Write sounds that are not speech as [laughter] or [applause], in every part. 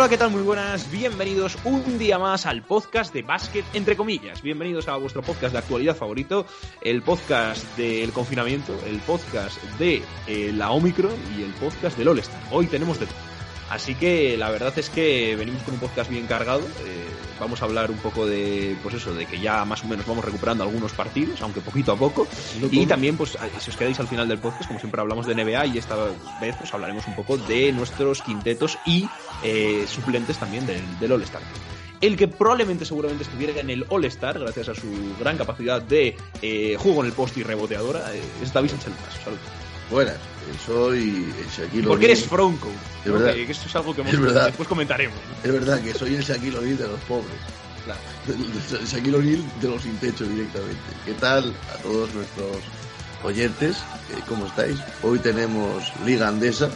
hola, ¿qué tal? Muy buenas. Bienvenidos un día más al podcast de básquet, entre comillas. Bienvenidos a vuestro podcast de actualidad favorito, el podcast del confinamiento, el podcast de eh, la Omicron y el podcast del All-Star. Hoy tenemos de todo. Así que la verdad es que venimos con un podcast bien cargado. Eh, vamos a hablar un poco de, pues eso, de que ya más o menos vamos recuperando algunos partidos, aunque poquito a poco. Y también, pues, si os quedáis al final del podcast, como siempre hablamos de NBA y esta vez pues hablaremos un poco de nuestros quintetos y eh, suplentes también del, del All-Star el que probablemente seguramente estuviera en el All-Star, gracias a su gran capacidad de eh, juego en el post y reboteadora, eh, es David Sánchez Saludos. Buenas, soy el Shaquille Porque eres Fronco. Es verdad. Que, esto es algo que Es verdad. después comentaremos. Es verdad que soy el Shaquille O'Neal de los pobres. Claro. El Shaquille O'Neal de los sin techo directamente. ¿Qué tal a todos nuestros oyentes? Eh, ¿Cómo estáis? Hoy tenemos Liga Andesa,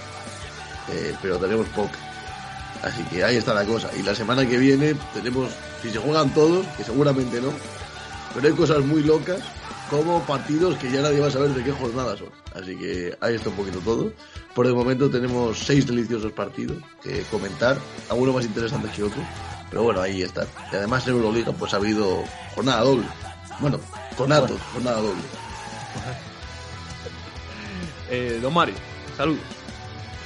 eh, pero tenemos poca. Así que ahí está la cosa. Y la semana que viene tenemos, si se juegan todos, que seguramente no, pero hay cosas muy locas como partidos que ya nadie va a saber de qué jornada son. Así que ahí está un poquito todo. Por el momento tenemos seis deliciosos partidos que comentar, algunos más interesantes que otros. Pero bueno, ahí está. Y además en Euroliga pues ha habido jornada doble. Bueno, conatos, jornada doble. [laughs] Eh, don Mario, saludos.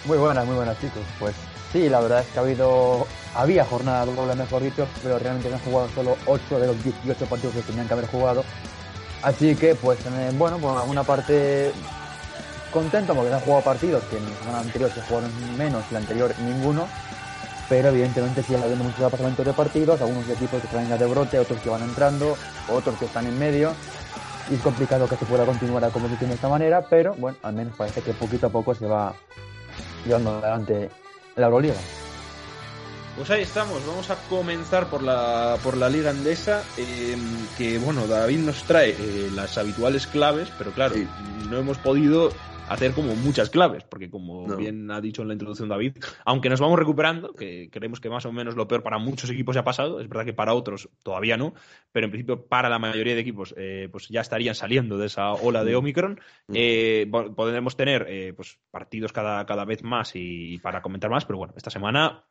Muy buenas, muy buenas chicos. Pues sí, la verdad es que ha habido, había jornada doble mejor dicho, pero realmente han jugado solo 8 de los 18 partidos que tenían que haber jugado. Así que pues bueno, por alguna parte contento porque se han jugado partidos que en la semana anterior se jugaron menos y la anterior ninguno. Pero evidentemente sigue habiendo muchos aplazamientos de partidos, algunos equipos que están ya de brote, otros que van entrando, otros que están en medio. Y es complicado que se pueda continuar la competición de esta manera, pero bueno, al menos parece que poquito a poco se va llevando adelante la Euroliga. Pues ahí estamos, vamos a comenzar por la, por la Liga Andesa, eh, que bueno, David nos trae eh, las habituales claves, pero claro, Sí. no hemos podido hacer como muchas claves, porque como No. bien ha dicho en la introducción David, aunque nos vamos recuperando, que creemos que más o menos lo peor para muchos equipos ya ha pasado, es verdad que para otros todavía no, pero en principio para la mayoría de equipos eh, pues ya estarían saliendo de esa ola de Omicron, eh, bo- podremos tener eh, pues partidos cada, cada vez más y, y para comentar más, pero bueno, esta semana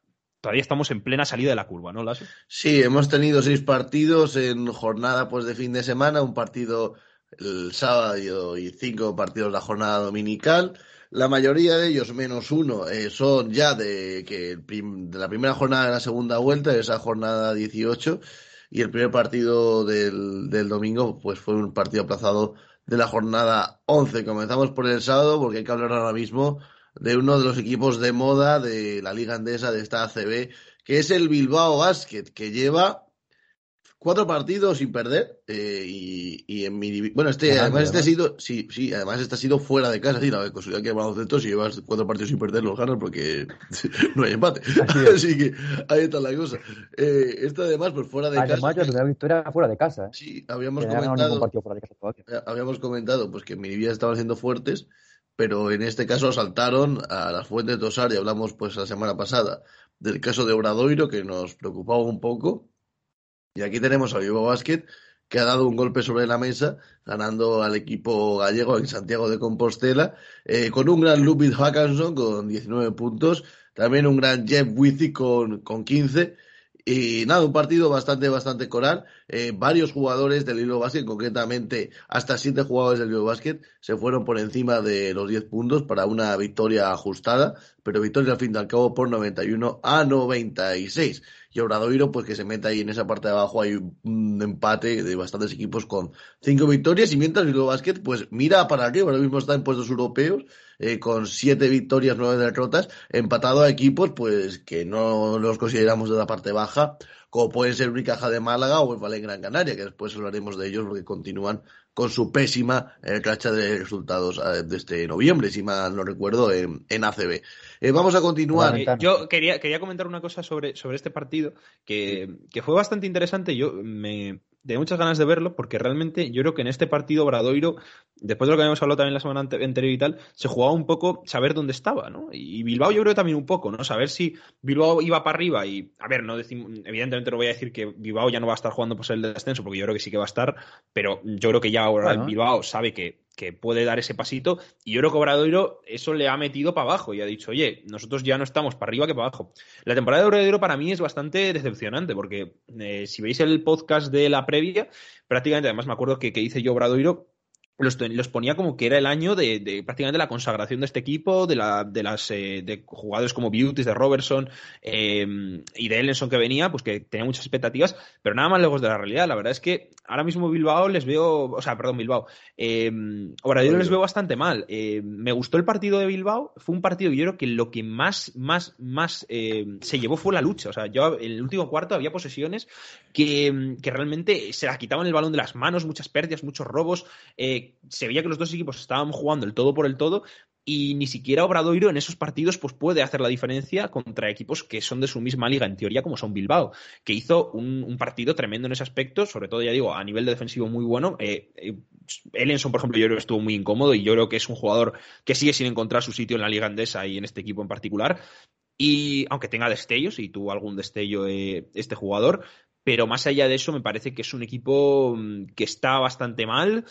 todavía estamos en plena salida de la curva, ¿no, Lasso? Sí, hemos tenido seis partidos en jornada pues de fin de semana, un partido el sábado y cinco partidos la jornada dominical. La mayoría de ellos, menos uno, eh, son ya de, que prim- de la primera jornada de la segunda vuelta, esa jornada 18, y el primer partido del, del domingo pues fue un partido aplazado de la jornada 11. Comenzamos por el sábado porque hay que hablar ahora mismo de uno de los equipos de moda de la Liga Andesa de esta ACB, que es el Bilbao Basket, que lleva cuatro partidos sin perder eh, y, y en mi bueno este además este ha sido sí sí además este ha sido fuera de casa sí la casualidad que baloncesto si llevas cuatro partidos sin perder los ganas porque [laughs] no hay empate [laughs] Así que ahí está la cosa eh, este además pues fuera de Además, casa la primera victoria fuera de casa. ¿eh? sí habíamos comentado partido fuera de casa todavía. habíamos comentado pues que en Miribilla estaban siendo fuertes, pero en este caso saltaron a las fuentes de Tosar y hablamos pues la semana pasada del caso de Obradoiro que nos preocupaba un poco. Y aquí tenemos a Vivo Basket que ha dado un golpe sobre la mesa ganando al equipo gallego en Santiago de Compostela eh, con un gran Ludwig Hackanson con 19 puntos, también un gran Jeff Withy con, con 15 y nada, un partido bastante, bastante coral. Eh, varios jugadores del Hilo Basket, concretamente hasta siete jugadores del Hilo Basket, se fueron por encima de los 10 puntos para una victoria ajustada pero victoria al fin y al cabo por 91 a 96. Y Obradoiro, pues que se mete ahí en esa parte de abajo, hay un empate de bastantes equipos con cinco victorias, y mientras Bilbao Basket, pues mira para qué, ahora mismo está en puestos europeos, eh, con siete victorias, nueve derrotas, empatado a equipos, pues que no los consideramos de la parte baja, como pueden ser Unicaja de Málaga o el Valle Gran Canaria, que después hablaremos de ellos porque continúan con su pésima eh, racha de resultados eh, de este noviembre, si mal no recuerdo, en, ACB. Eh, vamos a continuar. yo quería, quería comentar una cosa sobre, sobre este partido que, que fue bastante interesante. Yo me, de muchas ganas de verlo, porque realmente yo creo que en este partido Bradoiro, después de lo que habíamos hablado también la semana anterior y tal, se jugaba un poco saber dónde estaba, ¿no? Y Bilbao yo creo también un poco, ¿no? Saber si Bilbao iba para arriba y, a ver, no decimos, evidentemente no voy a decir que Bilbao ya no va a estar jugando por ser el descenso, porque yo creo que sí que va a estar, pero yo creo que ya ahora Bilbao sabe que que puede dar ese pasito. Y yo creo que eso le ha metido para abajo y ha dicho, oye, nosotros ya no estamos para arriba que para abajo. La temporada de Obradoiro para mí es bastante decepcionante porque eh, si veis el podcast de la previa, prácticamente, además me acuerdo que, que hice yo Obradoiro, los, ponía como que era el año de, prácticamente la consagración de este equipo, de, la, de las eh, de jugadores como Beauty, de Robertson em, y de Ellenson que venía, pues que tenía muchas expectativas, pero nada más lejos de la realidad. La verdad es que ahora mismo Bilbao les veo, o sea, perdón, Bilbao, eh, les veo bastante mal. Eh, me gustó el partido de Bilbao, fue un partido yo creo que lo que más, más, más em, se llevó fue la lucha. O sea, yo en el último cuarto había posesiones que, que realmente se la quitaban el balón de las manos, muchas pérdidas, muchos robos. Se veía que los dos equipos estaban jugando el todo por el todo y ni siquiera Obradoiro en esos partidos pues puede hacer la diferencia contra equipos que son de su misma liga en teoría como son Bilbao que hizo un, partido tremendo en ese aspecto sobre todo ya digo a nivel defensivo muy bueno. Eh, eh, Ellenson por ejemplo yo creo que estuvo muy incómodo y yo creo que es un jugador que sigue sin encontrar su sitio en la liga andesa y en este equipo en particular. Y aunque tenga destellos y tuvo algún destello eh, este jugador pero más allá de eso me parece que es un equipo mm, que está bastante mal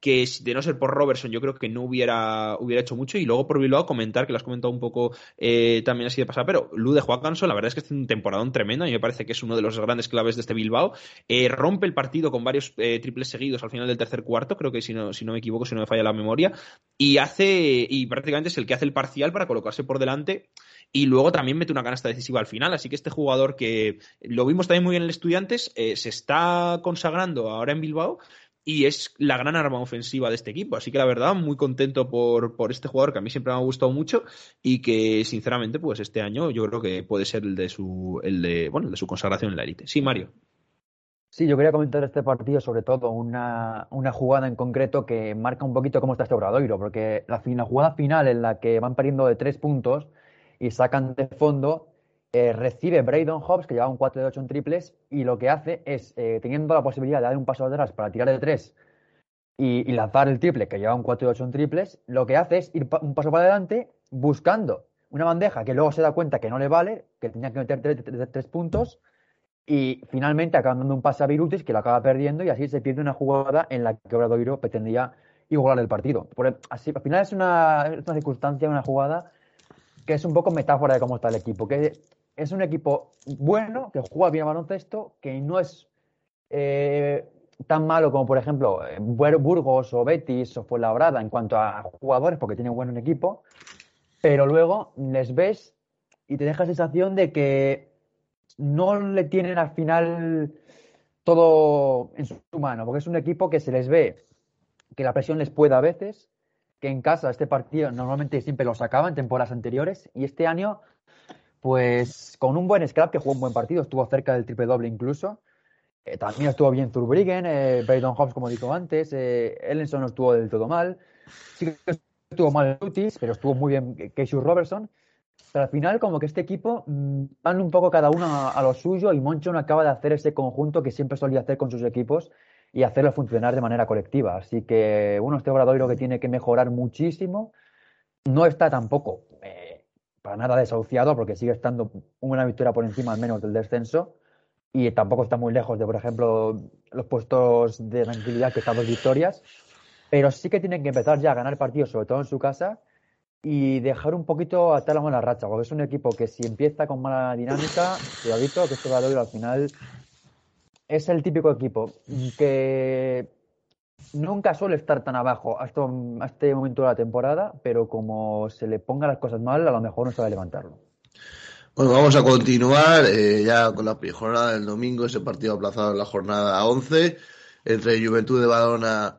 que de no ser por Robertson yo creo que no hubiera, hubiera hecho mucho. Y luego por Bilbao comentar que lo has comentado un poco eh, también así de pasar pero Lu de Canso la verdad es que es un temporadón tremendo. Y me parece que es uno de los grandes claves de este Bilbao. Eh, rompe el partido con varios eh, triples seguidos al final del tercer cuarto. Creo que si no, si no me equivoco si no me falla la memoria. Y hace y prácticamente es el que hace el parcial para colocarse por delante. Y luego también mete una canasta decisiva al final. Así que este jugador que lo vimos también muy bien en el Estudiantes, se está consagrando ahora en Bilbao y es la gran arma ofensiva de este equipo. Así que la verdad, muy contento por, por este jugador que a mí siempre me ha gustado mucho y que sinceramente, pues este año yo creo que puede ser el de su, el de, bueno, el de su consagración en la élite. Sí, Mario. Sí, yo quería comentar este partido, sobre todo una, una, jugada en concreto que marca un poquito cómo está este Obradoiro, porque la, la jugada final en la que van perdiendo de tres puntos y sacan de fondo, eh, recibe Braydon Hobbs, que lleva un 4 de 8 en triples, y lo que hace es, eh, teniendo la posibilidad de dar un paso atrás para tirar de 3 y, lanzar el triple, que lleva un 4 de 8 en triples, lo que hace es ir un paso para adelante buscando una bandeja que luego se da cuenta que no le vale, que tenía que meter 3 puntos, y finalmente acaban dando un pase a Virutis, que lo acaba perdiendo, y así se pierde una jugada en la que Obradoiro pretendía igualar el partido. Por, así, al final es una, una circunstancia, una jugada que es un poco metáfora de cómo está el equipo, que es un equipo bueno, que juega bien baloncesto, que no es eh, tan malo como, por ejemplo, Burgos o Betis o Fuenlabrada en cuanto a jugadores, porque tiene un buen equipo, pero luego les ves y te deja la sensación de que no le tienen al final todo en su mano, porque es un equipo que se les ve que la presión les puede a veces, que en casa este partido normalmente siempre lo sacaban en temporadas anteriores y este año pues con un buen scrap que jugó un buen partido, estuvo cerca del triple doble incluso. Eh, también estuvo bien Zurbriggen, eh, Braydon Hobbs, como dicho antes, eh, Ellenson no estuvo del todo mal. Sí que estuvo mal Lutis, pero estuvo muy bien Casey Robertson. Pero al final, como que este equipo mm, van un poco cada uno a, lo suyo y Moncho no acaba de hacer ese conjunto que siempre solía hacer con sus equipos y hacerlo funcionar de manera colectiva. Así que, bueno, este Obradoiro que tiene que mejorar muchísimo. No está tampoco para nada desahuciado porque sigue estando una victoria por encima al menos del descenso. Y tampoco está muy lejos de, por ejemplo, los puestos de tranquilidad que están dos victorias, pero sí que tienen que empezar ya a ganar partidos, sobre todo en su casa, y dejar un poquito a la mala racha, porque es un equipo que si empieza con mala dinámica, cuidadito, que esto va a al final es el típico equipo que nunca suele estar tan abajo hasta, este momento de la temporada, pero como se le ponga las cosas mal, a lo mejor no sabe levantarlo. Bueno, vamos a continuar eh, ya con la jornada del domingo, ese partido aplazado en la jornada 11 entre Juventud de Badona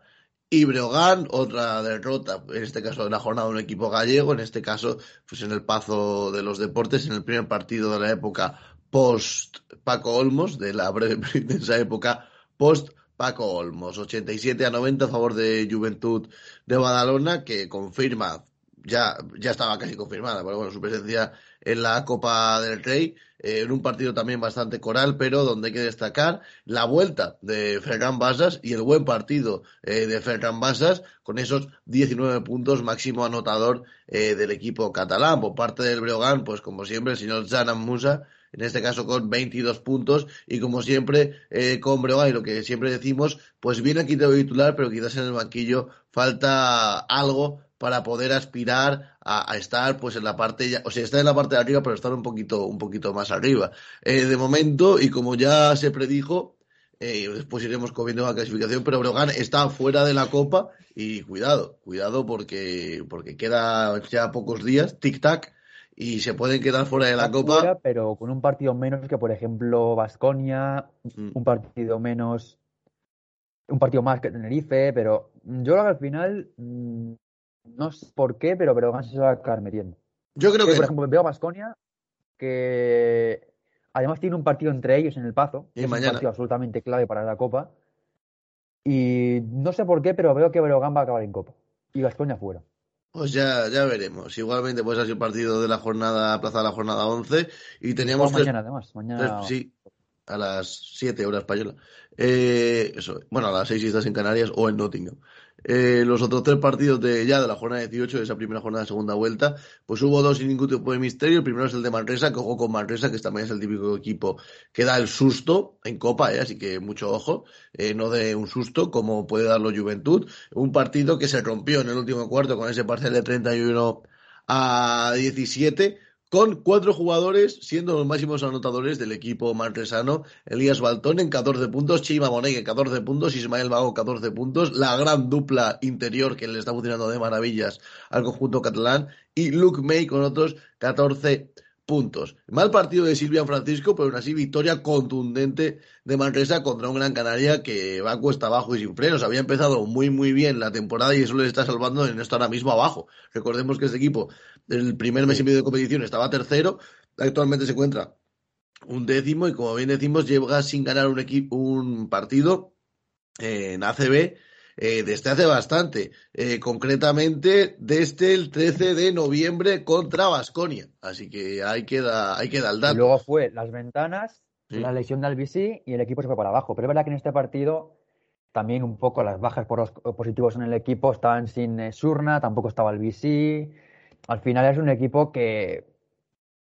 y Breogán, otra derrota, en este caso en la jornada de un equipo gallego, en este caso pues en el Pazo de los Deportes, en el primer partido de la época post Paco Olmos, de la breve [laughs] intensa época post Paco Olmos, 87 a 90 a favor de Juventud de Badalona, que confirma, ya, ya estaba casi confirmada, pero bueno, su presencia en la Copa del Rey, eh, en un partido también bastante coral, pero donde hay que destacar la vuelta de Ferran Basas y el buen partido eh, de Ferran Basas con esos 19 puntos máximo anotador eh, del equipo catalán. Por parte del Breogán, pues como siempre, el señor Zanan Musa en este caso con 22 puntos y como siempre con Breogán y lo que siempre decimos, pues viene aquí de titular, pero quizás en el banquillo falta algo para poder aspirar a, estar pues en la parte ya, o sea, está en la parte de arriba, pero estar un poquito, un poquito más arriba. Eh, de momento, y como ya se predijo, eh, después iremos comiendo la clasificación, pero Brogan está fuera de la Copa y cuidado, cuidado porque, porque queda ya pocos días, tic-tac, y se pueden quedar fuera de la Copa. pero con un partido menos que, por ejemplo, Vasconia, mm. un partido menos, un partido más que Tenerife, pero yo creo que al final mm, no sé por qué, pero se va a acabar metiendo. Yo creo que. Por ejemplo, veo a Basconia que además tiene un partido entre ellos en el Pazo, que es un partido absolutamente clave para la Copa. Y no sé por qué, pero veo que Breogán va a acabar en Copa. Y Basconia fuera. Pues ya, ya veremos. Igualmente, pues ha sido partido de la jornada, plaza de la jornada 11. Y teníamos. mañana, además. Mañana. sí, a las 7 horas española. Eh, eso, bueno, a las 6 si estás en Canarias o en Nottingham. Eh, los otros tres partidos de ya de la jornada 18, de esa primera jornada de segunda vuelta, pues hubo dos sin ningún tipo de misterio. El primero es el de Manresa, que ojo con Manresa, que también es el típico equipo que da el susto en Copa, ¿eh? así que mucho ojo, eh, no de un susto como puede darlo Juventud. Un partido que se rompió en el último cuarto con ese parcial de 31 a 17 con cuatro jugadores siendo los máximos anotadores del equipo manresano. Elías Baltón en 14 puntos, Chima Monegue en 14 puntos, Ismael Vago 14 puntos, la gran dupla interior que le está funcionando de maravillas al conjunto catalán y Luke May con otros 14 puntos. Mal partido de Silvia Francisco, pero aún así victoria contundente de Manresa contra un Gran Canaria que va cuesta abajo y sin frenos. Había empezado muy muy bien la temporada y eso le está salvando en esto ahora mismo abajo. Recordemos que este equipo, el primer mes y medio de competición, estaba tercero, actualmente se encuentra un décimo y como bien decimos, llega sin ganar un, equipo, un partido en ACB eh, desde hace bastante, eh, concretamente desde el 13 de noviembre contra Vasconia. Así que ahí queda, ahí queda el dato. Y luego fue las ventanas, la lesión de Albisi y el equipo se fue para abajo. Pero es verdad que en este partido también un poco las bajas por los positivos en el equipo estaban sin eh, Surna, tampoco estaba Albisi. Al final es un equipo que,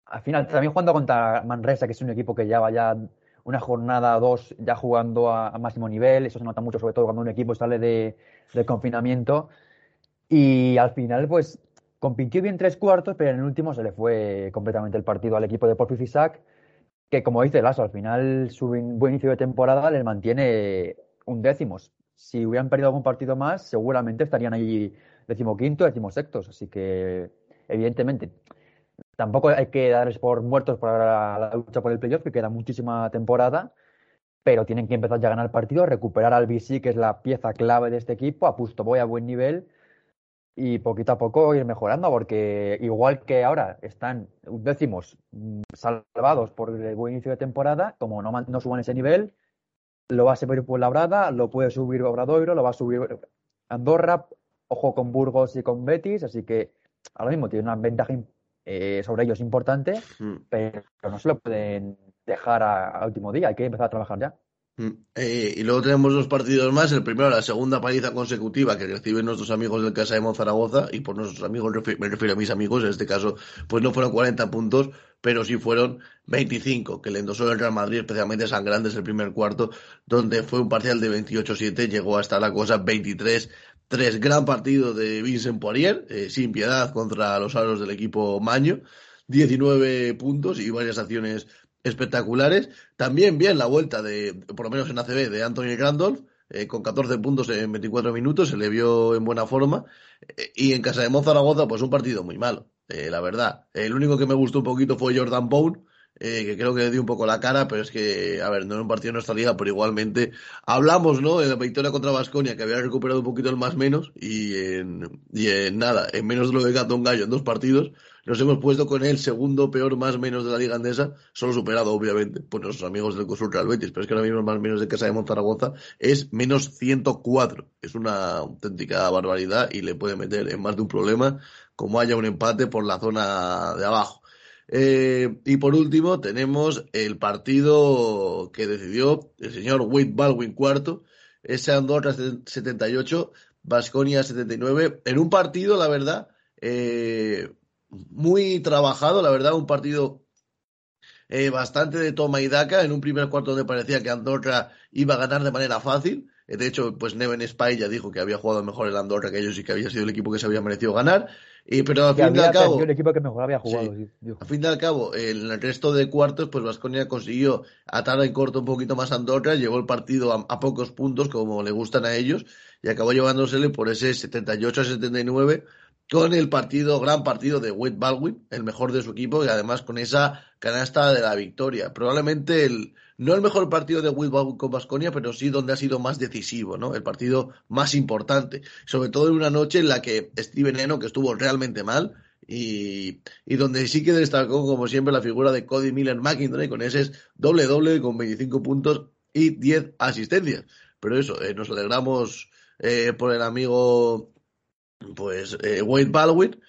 al final, también jugando contra Manresa, que es un equipo que ya vaya una jornada dos ya jugando a, máximo nivel, eso se nota mucho sobre todo cuando un equipo sale de, confinamiento y al final pues compitió bien tres cuartos, pero en el último se le fue completamente el partido al equipo de Porfi Fisac, que como dice Lasso, al final su buen inicio de temporada les mantiene un décimos. Si hubieran perdido algún partido más, seguramente estarían ahí decimoquinto, decimosextos. Así que, evidentemente, Tampoco hay que darles por muertos para la lucha por el playoff, que queda muchísima temporada, pero tienen que empezar ya a ganar el partido, recuperar al BC, que es la pieza clave de este equipo, a Pusto voy a buen nivel y poquito a poco ir mejorando, porque igual que ahora están décimos mm, salvados por el buen inicio de temporada, como no, no suban ese nivel, lo va a subir por Labrada, lo puede subir Obradoiro, lo va a subir Andorra, ojo con Burgos y con Betis, así que ahora mismo tiene una ventaja eh, sobre ellos importante, mm. pero no se lo pueden dejar a, último día, hay que empezar a trabajar ya. Mm. Eh, y luego tenemos dos partidos más. El primero, la segunda paliza consecutiva que reciben nuestros amigos del Casa de Monzaragoza. Y por nuestros amigos me refiero a mis amigos. En este caso, pues no fueron 40 puntos, pero sí fueron 25, que le endosó el Real Madrid, especialmente San Grandes el primer cuarto, donde fue un parcial de 28-7, llegó hasta la cosa 23 Tres, gran partido de Vincent Poirier, eh, sin piedad contra los aros del equipo Maño. 19 puntos y varias acciones espectaculares. También bien la vuelta de, por lo menos en ACB, de Anthony Randolph, eh, con 14 puntos en 24 minutos, se le vio en buena forma. Eh, y en casa de Mozaragoza, pues un partido muy malo, la verdad. El único que me gustó un poquito fue Jordan Bone, que creo que dio un poco la cara, pero es que, a ver, no era un partido de nuestra liga, pero igualmente hablamos, ¿no? En la victoria contra Vasconia, que había recuperado un poquito el más menos, y en, y en nada, en menos de lo de Gato Gallo en dos partidos, nos hemos puesto con el segundo peor más menos de la liga andesa, solo superado obviamente por nuestros amigos del Consul Real Betis, pero es que ahora mismo el más menos de Casa de Monzaragoza es menos 104. Es una auténtica barbaridad y le puede meter en más de un problema como haya un empate por la zona de abajo. Eh, y por último tenemos el partido que decidió el señor Wade Baldwin cuarto, ese Andorra 78, Basconia 79, en un partido, la verdad, eh, muy trabajado, la verdad, un partido eh, bastante de toma y daca, en un primer cuarto donde parecía que Andorra iba a ganar de manera fácil. Eh, de hecho, pues Neven Spy ya dijo que había jugado mejor el Andorra que ellos y que había sido el equipo que se había merecido ganar. Y, pero al fin y al cabo. El equipo que mejor había jugado. al fin y al cabo, en el resto de cuartos, pues Vasconia consiguió atar en corto un poquito más a Andorra, llevó el partido a, a, pocos puntos, como le gustan a ellos, y acabó llevándosele por ese 78 a 79 con el partido, gran partido de Wade Baldwin, el mejor de su equipo, y además con esa canasta de la victoria. Probablemente el, no el mejor partido de Baldwin con Basconia, pero sí donde ha sido más decisivo, ¿no? El partido más importante. Sobre todo en una noche en la que Steven Eno, que estuvo realmente mal, y, y, donde sí que destacó, como siempre, la figura de Cody Miller McIntyre con ese doble doble con 25 puntos y 10 asistencias. Pero eso, eh, nos alegramos eh, por el amigo pues eh, Wade Baldwin.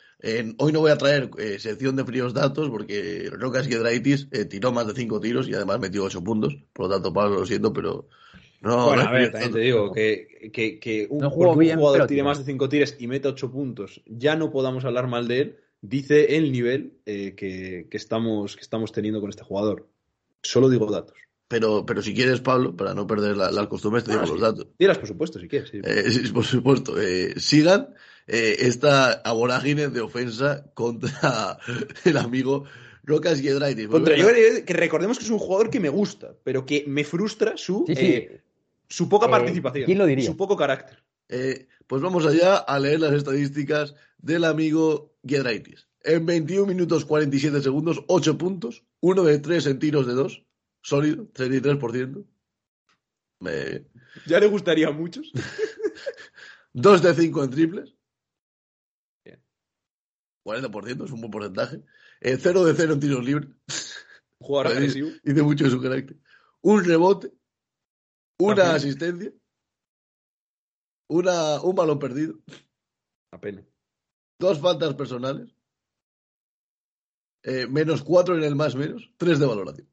Hoy no voy a traer eh, sección de fríos datos porque Rocas Giedraitis eh, tiró más de 5 tiros y además metió 8 puntos. Por lo tanto, Pablo, lo siento, pero. No, bueno, a ver, también te digo que, que, que un, jugador tire más de 5 tiros y meta 8 puntos, ya no podamos hablar mal de él, dice el nivel eh, que, que, estamos, que estamos teniendo con este jugador. Solo digo datos. Pero, pero si quieres, Pablo, para no perder la, la costumbre, te digo ah, los datos. Dirás, por supuesto, si quieres. Sí, eh, [laughs] por supuesto. Eh, sigan eh, esta aborágine de ofensa contra [laughs] el amigo Rocas Giedraitis. Contra yo, que recordemos que es un jugador que me gusta, pero que me frustra su, sí, sí. Eh, su poca Eh, participación. ¿quién lo diría? Su poco carácter. Eh, pues vamos allá a leer las estadísticas del amigo Giedraitis. En 21 minutos 47 segundos, 8 puntos, 1 de 3 en tiros de 2, sólido, 33%. Eh, Ya le gustaría a muchos. [laughs] 2 de 5 en triples. Bien. 40% es un buen porcentaje. Eh, 0 de 0 en tiros libres. Jugador agresivo. Dice mucho de su carácter. Un rebote. Una asistencia. Una, un balón perdido. Apenas. Dos faltas personales. Eh, menos 4 en el más menos. 3 de valoración.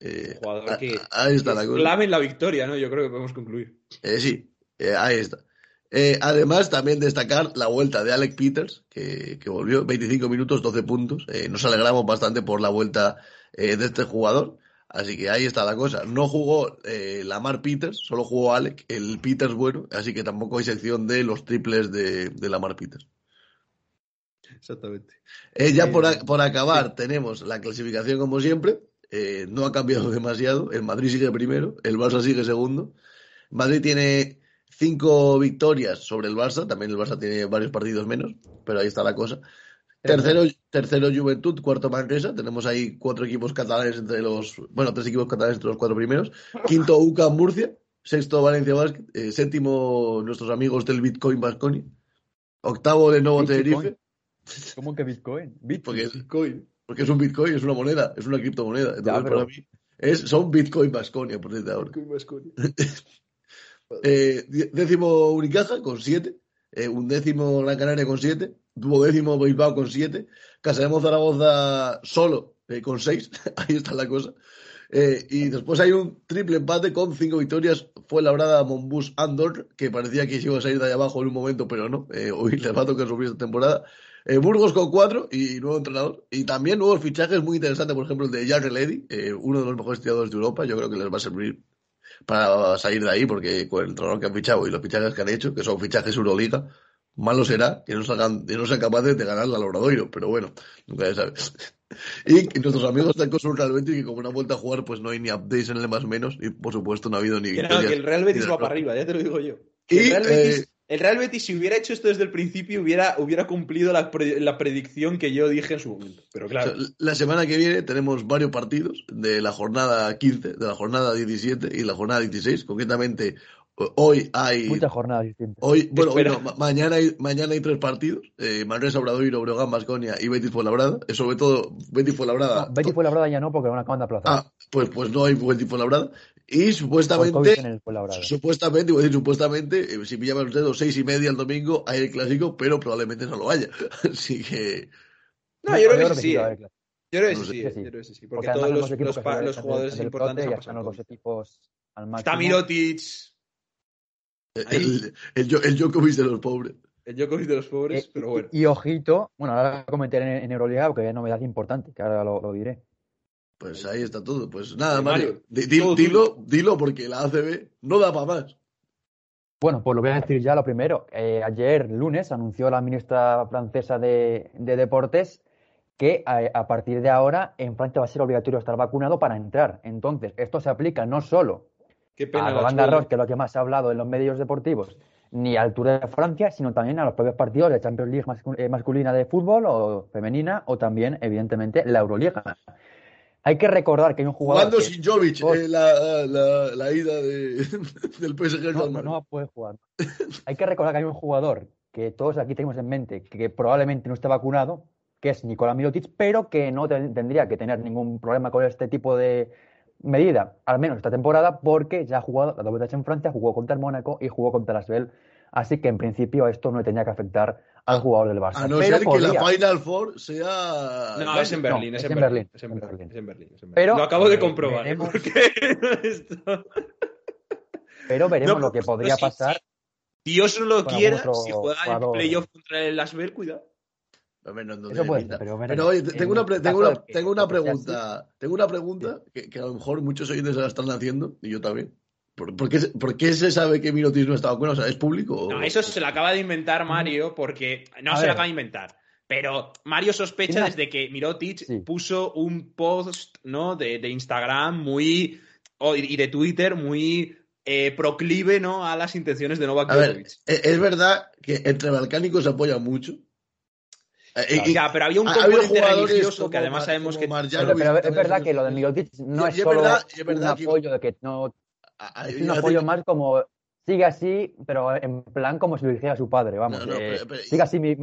Eh, Jugador a- que, ahí está que la cosa. clave en la victoria, ¿no? Yo creo que podemos concluir. Eh, sí, eh, ahí está. Eh, además, también destacar la vuelta de Alec Peters, que, que volvió 25 minutos, 12 puntos. Eh, nos alegramos bastante por la vuelta eh, de este jugador. Así que ahí está la cosa. No jugó Lamar Peters, solo jugó Alec, el Peters bueno. Así que tampoco hay sección de los triples de, de Lamar Peters. Exactamente. Ya por, a- por acabar, tenemos la clasificación como siempre. No ha cambiado [laughs] demasiado. El Madrid sigue primero, el Barça sigue segundo. Madrid tiene cinco victorias sobre el Barça. También el Barça tiene varios partidos menos, pero ahí está la cosa. Tercero, tercero Juventud, cuarto Manresa. Tenemos ahí cuatro equipos catalanes entre los, bueno, tres equipos catalanes entre los cuatro primeros. Quinto [laughs] UCA Murcia. Sexto Valencia Basket. eh, séptimo nuestros amigos del Bitcoin Basconi. Octavo de Nuevo. Tenerife. ¿Cómo que Bitcoin? Bitcoin. Porque es, Bitcoin. porque es un Bitcoin, es una moneda, es una criptomoneda. Entonces, Ya, pero- para mí, es, son Bitcoin Basconia, por decirte ahora. Bitcoin Basconia. [laughs] Eh, décimo Unicaja con 7. un décimo Gran Canaria con 7. Duodécimo Bilbao con 7. Casaremos Zaragoza solo eh, con 6. [laughs] Ahí está la cosa. Eh, y después hay un triple empate con 5 victorias. Fue labrada Monbus Andor, que parecía que iba a salir de ahí abajo en un momento, pero no. Eh, hoy les va a tocar esta temporada. Eh, Burgos con 4 y nuevo entrenador. Y también nuevos fichajes muy interesantes, por ejemplo, el de Jarre Ledy, eh, uno de los mejores tiradores de Europa. Yo creo que les va a servir para salir de ahí, porque con el entrenador que han fichado y los fichajes que han hecho, que son fichajes Euroliga, Malo será que no, salgan, que no sean capaces de ganar la Lobradoiro, pero bueno, nunca se sabe. [laughs] Y que nuestros amigos están con su Real Betis que como no han vuelto a jugar, pues no hay ni updates en el más menos y por supuesto no ha habido ni Que no, victorias. que el Real Betis va para arriba, ya te lo digo yo. Y, el, Real Betis, eh, el Real Betis, si hubiera hecho esto desde el principio, hubiera, hubiera cumplido la, pre- la predicción que yo dije en su momento. Pero O claro, sea, la semana que viene tenemos varios partidos de la jornada 15, de la jornada 17 y la jornada 16. Concretamente, hoy hay. Muchas jornadas distintas. Hoy, bueno, hoy Espera. no, ma- mañana, hay, mañana hay tres partidos: eh, Manresa, Obradoiro, Breogán, Basconia y Betis Fuenlabrada. Eh, sobre todo, Betis Fuenlabrada. No, Betty fue labrada ya no porque van acaban de aplazar. Ah, pues, pues no hay Betis Fuenlabrada. Y supuestamente. el. Supuestamente, voy a decir supuestamente, eh, si pillaban los dedos seis y media el domingo, hay el clásico, pero probablemente no lo haya. [laughs] Así que. no, yo creo que sí. Yo creo que sí, sé. Que sí. yo creo que sí, sí, Porque, todos los, los los jugadores el importantes han ya pasado. están los equipos al máximo. Está Mirotic, El, el, el Djokovic de los pobres. el Djokovic de los pobres, Eh, pero bueno. Y, y ojito, bueno, ahora lo comentaré en, en Euroliga porque hay novedad importante, que ahora lo, lo diré. Pues ahí está todo. Pues nada, Eh, Mario. Dilo, dilo porque la ACB no da para más. Bueno, pues lo voy a decir ya lo primero. Eh, ayer, lunes, anunció la ministra francesa de, de Deportes que a, a partir de ahora en Francia va a ser obligatorio estar vacunado para entrar. Entonces, esto se aplica no solo Qué pena. a la Roland. Garros, que es lo que más se ha hablado en los medios deportivos, ni al Tour de Francia, sino también a los propios partidos de Champions League eh, masculina de fútbol o femenina, o también, evidentemente, la Euroliga. Hay que recordar que hay un jugador. Jugando que- sin Jovic, Dos. eh, la, la, la ida de, [laughs] del PSG. no, puede jugar. Hay que recordar que hay un jugador que todos aquí tenemos en mente que probablemente no esté vacunado, que es Nicolás Mirotic, pero que no ten- tendría que tener ningún problema con este tipo de medida, al menos esta temporada, porque ya ha jugado la doble en Francia, jugó contra el Mónaco y jugó contra el Asbel. Así que en principio esto no le tenía que afectar al jugador del Barça. A no pero ser que la. Final Four sea. No, es en Berlín, No, es, en Berlín. Es en Berlín. Pero, Lo acabo de comprobar. ¿eh? veremos- Porque [laughs] esto- Pero veremos No, lo que podría sí, pasar. sí. Dios no lo quiera, si juega el playoff contra el Asbel, cuidado. No, no Eso puede pero Pero oye, te- En tengo una, tengo una, tengo una pregunta. Tengo una pregunta que, que a lo mejor muchos oyentes se la están haciendo, y yo también. ¿Por, por qué, se- por qué se sabe que Mirotic no está vacunado? O sea, ¿es público? o- No, eso se lo acaba de inventar Mario porque. No A se ver. lo acaba de inventar. Pero Mario sospecha desde que Mirotic Sí. puso un post ¿no? de, de Instagram muy. y de Twitter muy eh, proclive ¿no? a las intenciones de Novak A ver, Djokovic. es, es verdad que entre balcánicos se apoya mucho. Eh, y- Ya, pero había un componente jugadores religioso que además sabemos que. Marjanovic Pero, pero es verdad que lo de Mirotic no Y- es solo verdad- y es verdad un que- apoyo de que no Ah, es un a decir- apoyo más como sigue así, pero en plan como si lo dijera su padre, vamos. No, no, eh, pero- pero- sigue así mi,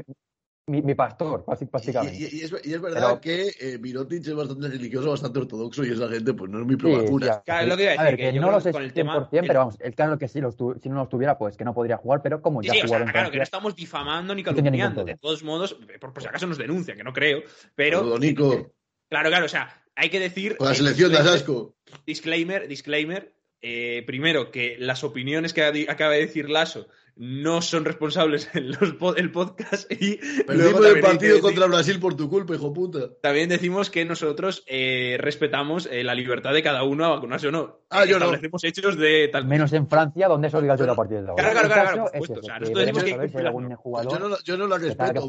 mi, mi pastor, basi- Y, básicamente. y- y es, y es verdad Pero- que eh, Mirotic es bastante religioso, bastante ortodoxo y esa gente pues no es muy Sí, pro vacunas. sí, Claro, lo que iba a a ver, decir, que que no lo sé con el 100%, tema- pero vamos, el claro que sí, lo estu- si no lo estuviera, pues que no podría jugar, pero como Sí, ya sí, ha o sea, claro, que no estamos difamando ni No calumniando. De todos modos, por, por si acaso nos denuncian, que no creo. Pero, Nico, claro, claro, o sea, hay que decir. con la eh, selección de Asasco. Disclaimer, disclaimer. Eh, primero, que las opiniones que acaba de decir Lasso no son responsables [laughs] en los po- el podcast y luego el partido decir- contra Brasil por tu culpa, hijo puta. También decimos que nosotros eh, respetamos eh, la libertad de cada uno a vacunarse o no. Ah, yo no. Hechos de tal. menos en Francia, donde es obligatorio a partir de ahora. Claro, por supuesto, o sea, nosotros decimos que Yo no, yo no la respeto.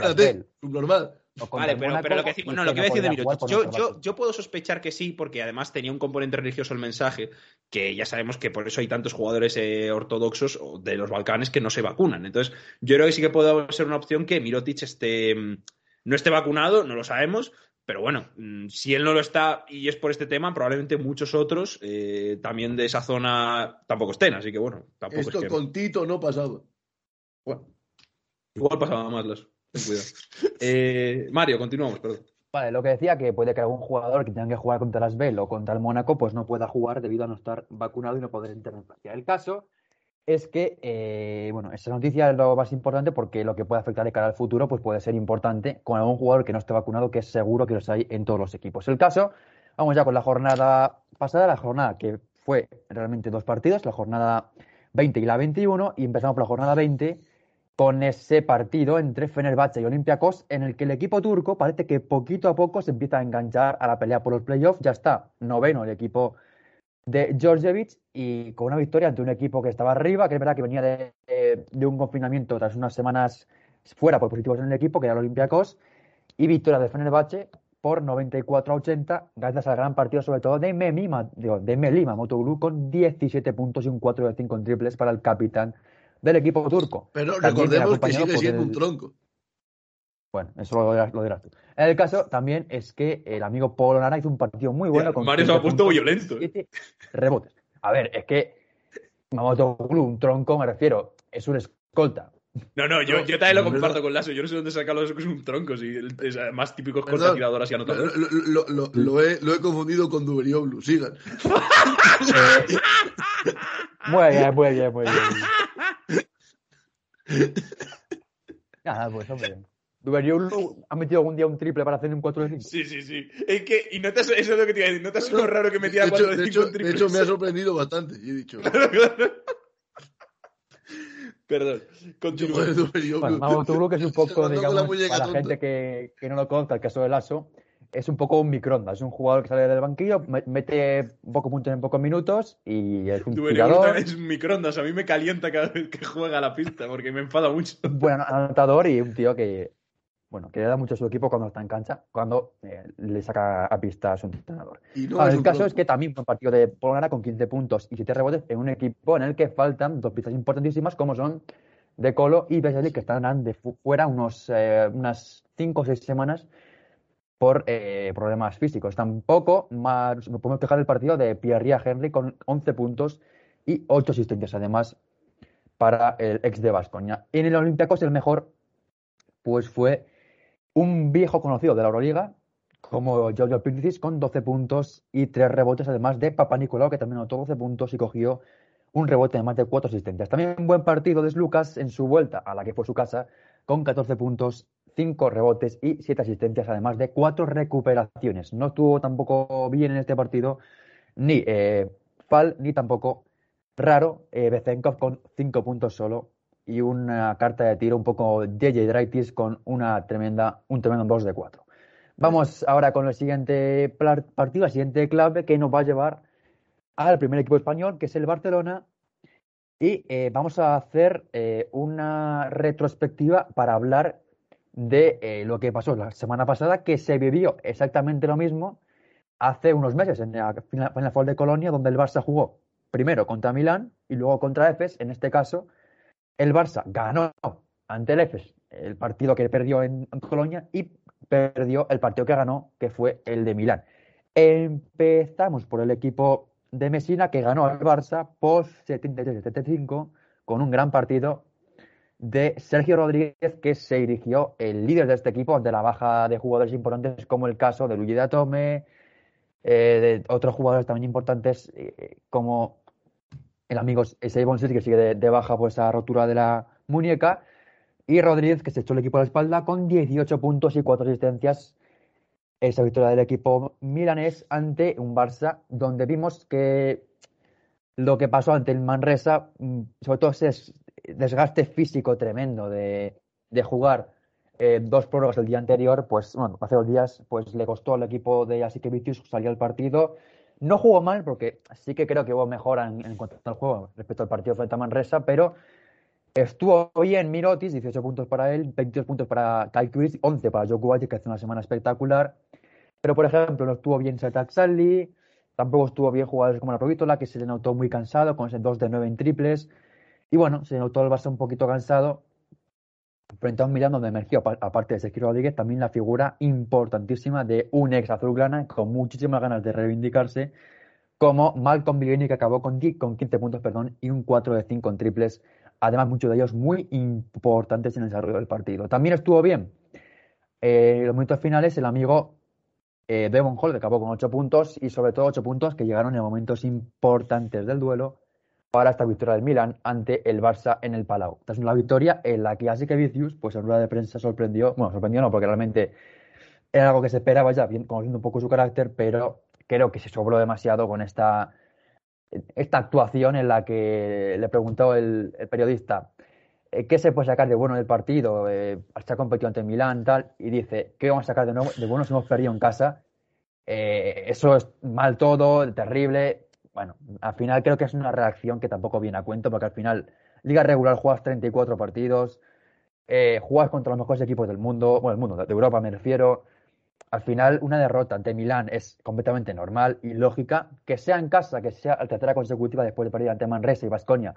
Vacúnate, subnormal. Vale, pero, pero lo que decimos, no, lo que voy a decir de Mirotic. Yo, yo, yo puedo sospechar que sí, porque además tenía un componente religioso el mensaje, que ya sabemos que por eso hay tantos jugadores eh, ortodoxos o de los Balcanes que no se vacunan. Entonces, yo creo que sí que puede ser una opción que Mirotic esté, mm, no esté vacunado, no lo sabemos, pero bueno, mm, si él no lo está y es por este tema, probablemente muchos otros eh, también de esa zona tampoco estén, así que bueno, tampoco Esto es que... con Tito no pasaba. Bueno, igual pasaba más, Las. Eh, Mario, continuamos, perdón. Vale, lo que decía que puede que algún jugador que tenga que jugar contra las Bell o contra el Mónaco, pues no pueda jugar debido a no estar vacunado y no poder entrar en Francia. El caso es que, eh, bueno, esa noticia es lo más importante porque lo que puede afectar de cara al futuro, pues puede ser importante con algún jugador que no esté vacunado, que es seguro que los hay en todos los equipos. El caso, vamos ya con la jornada pasada, la jornada que fue realmente dos partidos, la jornada 20 y la 21, y empezamos por la jornada 20 con ese partido entre Fenerbahce y Olympiacos, en el que el equipo turco parece que poquito a poco se empieza a enganchar a la pelea por los playoffs. Ya está noveno el equipo de Georgievich y con una victoria ante un equipo que estaba arriba, que es verdad que venía de, de un confinamiento tras unas semanas fuera por positivos en el equipo, que era el Olympiacos, y victoria de Fenerbahce por 94 a 80, gracias al gran partido sobre todo de Memima, digo, de Melima Motoglu con 17 puntos y un 4 de 5 en triples para el capitán del equipo turco. Pero recordemos que sigue siendo un tronco. Bueno, eso lo dirás, lo dirás, tú. En el caso también es que el amigo Polo Nara hizo un partido muy bueno. con Mario se ha puesto violento. Rebotes. A ver, es que Mamotoglu, un tronco, me refiero, es un escolta. No, no, yo, yo también lo comparto con Lasso. Yo no sé dónde saca que es un tronco. Si es más típicos cortatiradoras y anotadores. Lo, lo, lo, he, lo he confundido con Duberioglu. Sigan. [laughs] muy bien, muy bien, muy bien. Nada, pues hombre. Duberioglu ha metido algún día un triple para hacer un 4 de 5. Sí, sí, sí. Es que, y no te has, eso es lo que te iba a decir. No te has sido raro que metiera 4 de 5 hecho, en triple. De hecho, me ha sorprendido bastante. Y he dicho. Perdón, continúa. Bueno, Mago Tuglu, que es un poco, digamos, para la gente que, que, no lo conozca, el caso de Lasso, es un poco un microondas. Es un jugador que sale del banquillo, mete un poco puntos en pocos minutos y es un tirador. es un microondas. A mí me calienta cada vez que juega a la pista porque me enfada mucho. [laughs] Bueno, anotador y un tío que, bueno, que le da mucho a su equipo cuando está en cancha, cuando eh, le saca a pista a su entrenador. No el caso es que también fue un partido de Polonara con 15 puntos y 7 rebotes en un equipo en el que faltan dos pistas importantísimas como son De Colo y Vesely, que están de fuera unos, eh, unas 5 o 6 semanas por eh, problemas físicos. Tampoco más, podemos quejar el partido de Pierre Henry con 11 puntos y 8 asistencias, además, para el ex de Vascoña. En el Olympiacos el mejor pues fue un viejo conocido de la Euroliga, como Giorgio Pircis, con 12 puntos y 3 rebotes, además de Papa Nicolau, que también anotó 12 puntos y cogió un rebote de más de 4 asistencias. También un buen partido de Lucas en su vuelta a la que fue su casa, con 14 puntos, 5 rebotes y 7 asistencias, además de 4 recuperaciones. No estuvo tampoco bien en este partido ni eh, Fal ni tampoco Raro, eh, Bezenkov con 5 puntos solo y una carta de tiro un poco DJ Draitis con una tremenda, un tremendo 2 de 4. Vamos ahora con el siguiente partido, el siguiente clave que nos va a llevar al primer equipo español, que es el Barcelona. Y eh, vamos a hacer una retrospectiva para hablar de eh, lo que pasó la semana pasada, que se vivió exactamente lo mismo hace unos meses en la final, en de Colonia, donde el Barça jugó primero contra Milán y luego contra Efes, en este caso el Barça ganó ante el EFES el partido que perdió en, Colonia y perdió el partido que ganó, que fue el de Milán. Empezamos por el equipo de Messina que ganó al Barça por 73-75 con un gran partido de Sergio Rodríguez que se dirigió el líder de este equipo ante la baja de jugadores importantes como el caso de Luigi de Atome, eh, de otros jugadores también importantes eh, como el amigo Seibon que sigue de, baja por esa rotura de la muñeca. Y Rodríguez, que se echó el equipo a la espalda con 18 puntos y 4 asistencias. Esa victoria del equipo milanés ante un Barça, donde vimos que lo que pasó ante el Manresa, mm, sobre todo ese desgaste físico tremendo de, jugar eh, dos prórrogas el día anterior, pues bueno, hace dos días, pues le costó al equipo de Vicius salir al partido no jugó mal porque sí que creo que hubo mejora en, cuanto al juego respecto al partido frente a Manresa, pero estuvo bien Mirotis, 18 puntos para él, 22 puntos para Kai 11 para Joe que hace una semana espectacular. Pero, por ejemplo, no estuvo bien Satak Sally, tampoco estuvo bien jugadores como la Provítola, que se le notó muy cansado con ese 2 de 9 en triples. Y bueno, se notó el Barça un poquito cansado. Frente a un Milan donde emergió, aparte de Sergio Rodríguez, también la figura importantísima de un ex azulgrana con muchísimas ganas de reivindicarse, como Malcolm Villini, que acabó con, con 15 puntos perdón, y un 4 de 5 en triples, además muchos de ellos muy importantes en el desarrollo del partido. También estuvo bien. Eh, en los minutos finales el amigo eh, Devon Hall, que acabó con 8 puntos, y sobre todo 8 puntos que llegaron en momentos importantes del duelo, para esta victoria del Milan ante el Barça en el Palau. Esta es una victoria en la que así que Vicius, pues en rueda de prensa sorprendió, bueno, sorprendió no, porque realmente era algo que se esperaba ya, bien, conociendo un poco su carácter, pero creo que se sobró demasiado con esta, esta actuación en la que le preguntó el, periodista eh, qué se puede sacar de bueno del partido, eh, ha competido ante Milán tal, y dice, ¿qué vamos a sacar de, nuevo, de bueno si hemos perdido en casa? Eh, eso es mal todo, terrible, bueno, al final creo que es una reacción que tampoco viene a cuento, porque al final, Liga Regular juegas 34 partidos, eh, juegas contra los mejores equipos del mundo, bueno, del mundo, de Europa me refiero. Al final, una derrota ante Milán es completamente normal y lógica. Que sea en casa, que sea la tercera consecutiva después de perder ante Manresa y Vasconia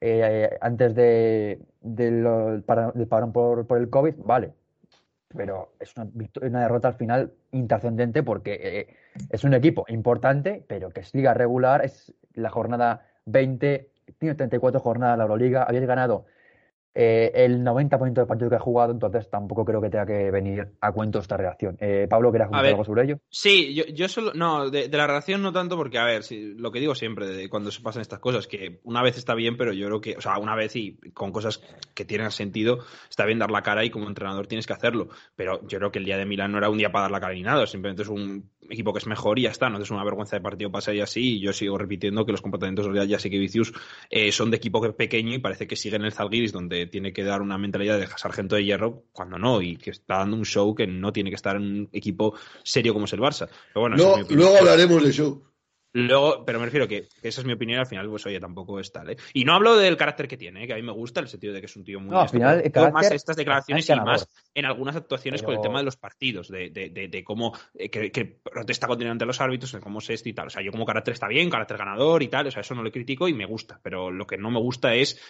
eh, antes de, del parón por, por, el COVID, vale. Pero es una, una derrota al final intrascendente porque eh, es un equipo importante, pero que es liga regular, es la jornada 20, tiene 34 jornadas la Euroliga, habéis ganado eh, el 90% del partido que ha jugado, entonces tampoco creo que tenga que venir a cuento esta reacción. Eh, Pablo, ¿quieres comentar algo sobre ello? Sí, yo, yo solo. No, de, la reacción no tanto, porque, a ver, lo que digo siempre de cuando se pasan estas cosas, que una vez está bien, pero yo creo que, o sea, una vez y con cosas que tienen sentido, está bien dar la cara y como entrenador tienes que hacerlo. Pero yo creo que el día de Milán no era un día para dar la cara ni nada, simplemente es un equipo que es mejor y ya está, no es una vergüenza de partido pasar y así. Y yo sigo repitiendo que los comportamientos de Jessica que Vicius eh, son de equipo pequeño y parece que siguen el Zalgiris, donde tiene que dar una mentalidad de sargento de hierro cuando no, y que está dando un show que no tiene que estar en un equipo serio como es el Barça. Pero bueno, luego hablaremos de show. Luego, pero me refiero que, esa es mi opinión, al final, pues oye, tampoco es tal. ¿eh? Y no hablo del carácter que tiene, ¿eh? que a mí me gusta, el sentido de que es un tío muy. No, al final, más estas declaraciones y más en algunas actuaciones con el tema de los partidos, de, de, de, cómo eh, que, protesta continuamente a los árbitros, de cómo se esto y tal. O sea, yo como carácter está bien, carácter ganador y tal, o sea, eso no le critico y me gusta, pero lo que no me gusta es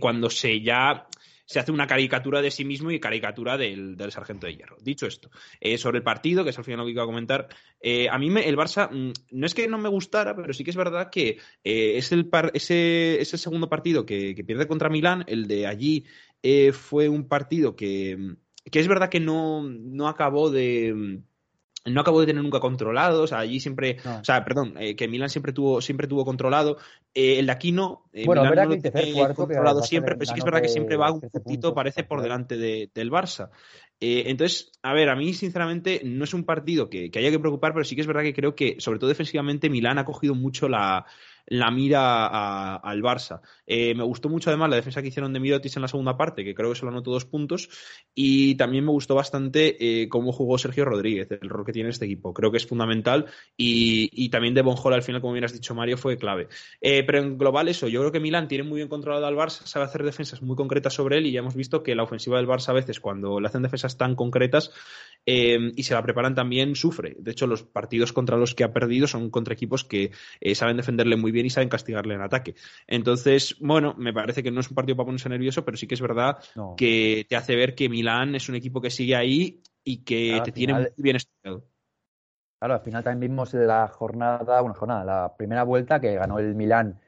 cuando se ya se hace una caricatura de sí mismo y caricatura del, sargento de hierro. Dicho esto, eh, sobre el partido, que es al final lo que iba a comentar, eh, a mí me, el Barça mm, no es que no me gustara, pero sí que es verdad que eh, es el ese, ese, segundo partido que, pierde contra Milán, el de allí fue un partido que, que es verdad que no, no acabó de no acabó de tener nunca controlado, o sea, allí siempre, o sea, perdón, eh, que Milan siempre tuvo, siempre tuvo controlado, eh, el de aquí no, eh, bueno, Milan no lo tiene controlado siempre, pero sí que es verdad que siempre va un poquito, parece, por delante del Barça. entonces, a ver, a mí sinceramente no es un partido que, que haya que preocupar, pero sí que es verdad que creo que, sobre todo defensivamente, Milán ha cogido mucho la, la mira al Barça. Eh, me gustó mucho además la defensa que hicieron de Mirotis en la segunda parte, que creo que solo anotó dos puntos, y también me gustó bastante eh, cómo jugó Sergio Rodríguez, el rol que tiene este equipo. Creo que es fundamental y, también de Bonjola al final, como bien has dicho Mario, fue clave. Eh, pero en global eso, yo creo que Milán tiene muy bien controlado al Barça, sabe hacer defensas muy concretas sobre él y ya hemos visto que la ofensiva del Barça a veces cuando le hacen defensas tan concretas y se la preparan también sufre. De hecho, los partidos contra los que ha perdido son contra equipos que saben defenderle muy bien y saben castigarle en ataque. Entonces, bueno, me parece que no es un partido para ponerse nervioso, pero sí que es verdad que te hace ver que Milán es un equipo que sigue ahí y que te tiene muy bien estudiado. Claro, al final también vimos la jornada, una jornada, la primera vuelta que ganó el Milán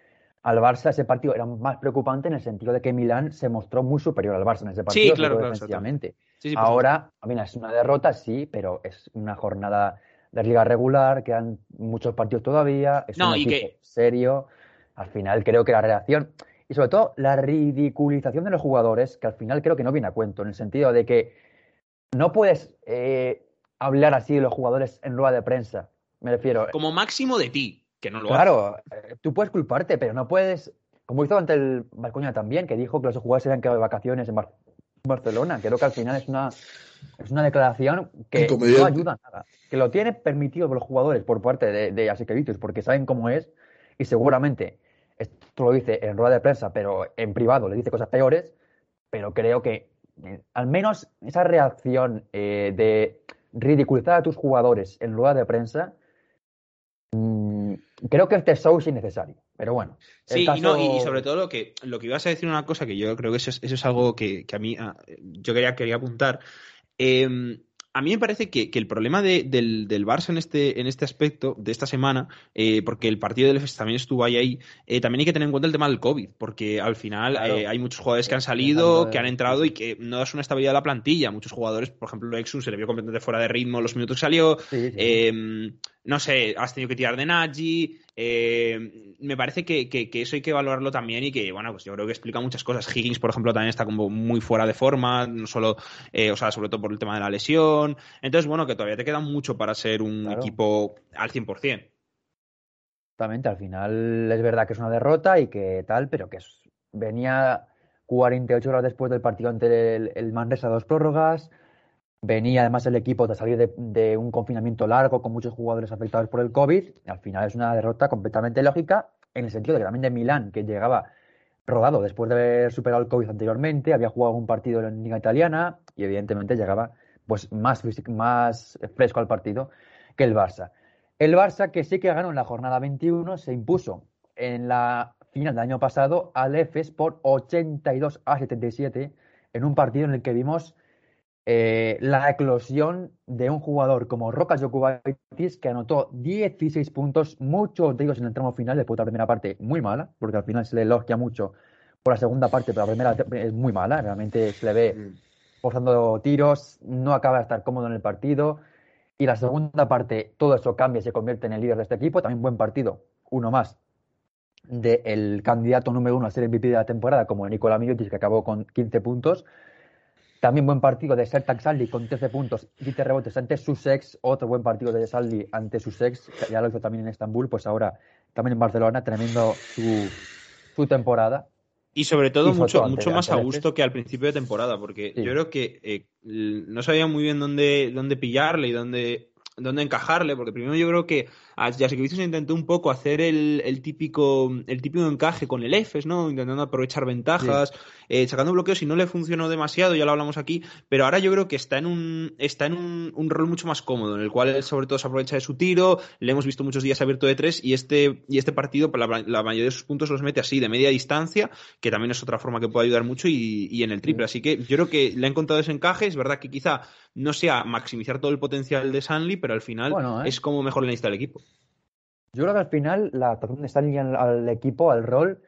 al Barça, ese partido era más preocupante en el sentido de que Milán se mostró muy superior al Barça en ese partido, sí, claro, defensivamente. Ahora, mira, es una derrota, sí, pero es una jornada de liga regular, quedan muchos partidos todavía, es un equipo serio. Al final creo que la reacción y sobre todo la ridiculización de los jugadores, que al final creo que no viene a cuento, en el sentido de que no puedes eh, hablar así de los jugadores en rueda de prensa. Me refiero. Como máximo de ti, que no lo Claro, eh, tú puedes culparte, pero no puedes. Como hizo ante el Balcoña también, que dijo que los jugadores se habían quedado de vacaciones en Barcelona. Creo que al final es una es una declaración que no ayuda a nada. Que lo tiene permitido los jugadores por parte de, de porque saben cómo es y seguramente esto lo dice en rueda de prensa, pero en privado le dice cosas peores. Pero creo que eh, al menos esa reacción eh, de ridiculizar a tus jugadores en rueda de prensa, creo que este show es innecesario. Pero bueno. Sí, y, sobre todo lo que, lo que ibas a decir una cosa que yo creo que eso es, algo que, a mí ah, yo quería, quería apuntar Em, a mí me parece que, el problema del, del, Barça en este, en este aspecto de esta semana, eh, porque el partido del EFES también estuvo ahí, ahí eh, también hay que tener en cuenta el tema del COVID, porque al final eh, hay muchos jugadores que han salido, que han entrado y que no das una estabilidad a la plantilla. Muchos jugadores, por ejemplo, Exum se le vio completamente fuera de ritmo los minutos que salió. Em, no sé, has tenido que tirar de Nagy. Eh, me parece que, eso hay que valorarlo también y que, bueno, pues yo creo que explica muchas cosas. Higgins, por ejemplo, también está como muy fuera de forma, no solo, eh, o sea, sobre todo por el tema de la lesión. Entonces, bueno, que todavía te queda mucho para ser un equipo al 100%. Exactamente, al final es verdad que es una derrota y que tal, pero que venía 48 horas después del partido ante el, el Manresa dos prórrogas Venía además el equipo de salir de, un confinamiento largo con muchos jugadores afectados por el COVID. al final es una derrota completamente lógica en el sentido de que también de Milán, que llegaba rodado después de haber superado el COVID anteriormente, había jugado un partido en la Liga Italiana y evidentemente llegaba pues más, más fresco al partido que el Barça. El Barça, que sí que ganó en la jornada 21, se impuso en la final del año pasado al EFES por 82 a 77 en un partido en el que vimos eh, la eclosión de un jugador como Roca Jokubaitis que anotó 16 puntos, muchos de ellos en el tramo final, después de la primera parte muy mala, porque al final se le elogia mucho por la segunda parte, pero la primera es muy mala, realmente se le ve mm. forzando tiros, no acaba de estar cómodo en el partido. Y la segunda parte, todo eso cambia y se convierte en el líder de este equipo. También buen partido, uno más, del candidato número uno a ser MVP de la temporada, como Nicola Mirotic, que acabó con 15 puntos. También buen partido de Sertak Saldi con 13 puntos y 7 rebotes ante Sussex. Otro buen partido de Saldi ante Sussex. Ya lo hizo también en Estambul, pues ahora también en Barcelona, tremendo su, su temporada. Y sobre todo mucho, mucho más a gusto que al principio de temporada, porque yo creo que eh, no sabía muy bien dónde, dónde pillarle y dónde, dónde encajarle, porque primero yo creo que a se intentó un poco hacer el, el, típico el típico encaje con el EFES, ¿no? Intentando aprovechar ventajas, eh, sacando bloqueos y no le funcionó demasiado, ya lo hablamos aquí, pero ahora yo creo que está en un está en un, un rol mucho más cómodo, en el cual él sobre todo se aprovecha de su tiro, le hemos visto muchos días abierto de tres y este y este partido pues, la, la, mayoría de sus puntos los mete así, de media distancia, que también es otra forma que puede ayudar mucho y, y en el triple, así que yo creo que le ha encontrado ese encaje, es verdad que quizá no sea maximizar todo el potencial de Sanli, pero al final ¿eh? es como mejor le necesita el equipo. Yo creo que al final la adaptación de Stanley al, equipo, al rol,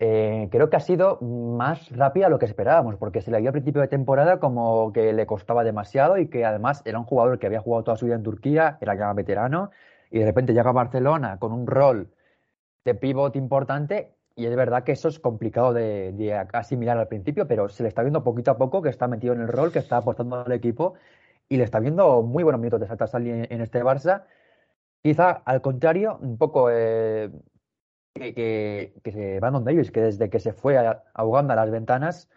eh, creo que ha sido más rápida de lo que esperábamos, porque se le vio a principio de temporada como que le costaba demasiado y que además era un jugador que había jugado toda su vida en Turquía, era ya veterano, y de repente llega a Barcelona con un rol de pivot importante, y es verdad que eso es complicado de, asimilar al principio, pero se le está viendo poquito a poco que está metido en el rol, que está apostando al equipo, y le está viendo muy buenos minutos de Salta en, en este Barça Quizá al contrario, un poco eh, que, que, que Brandon Davis, que desde que se fue a, Uganda a las ventanas,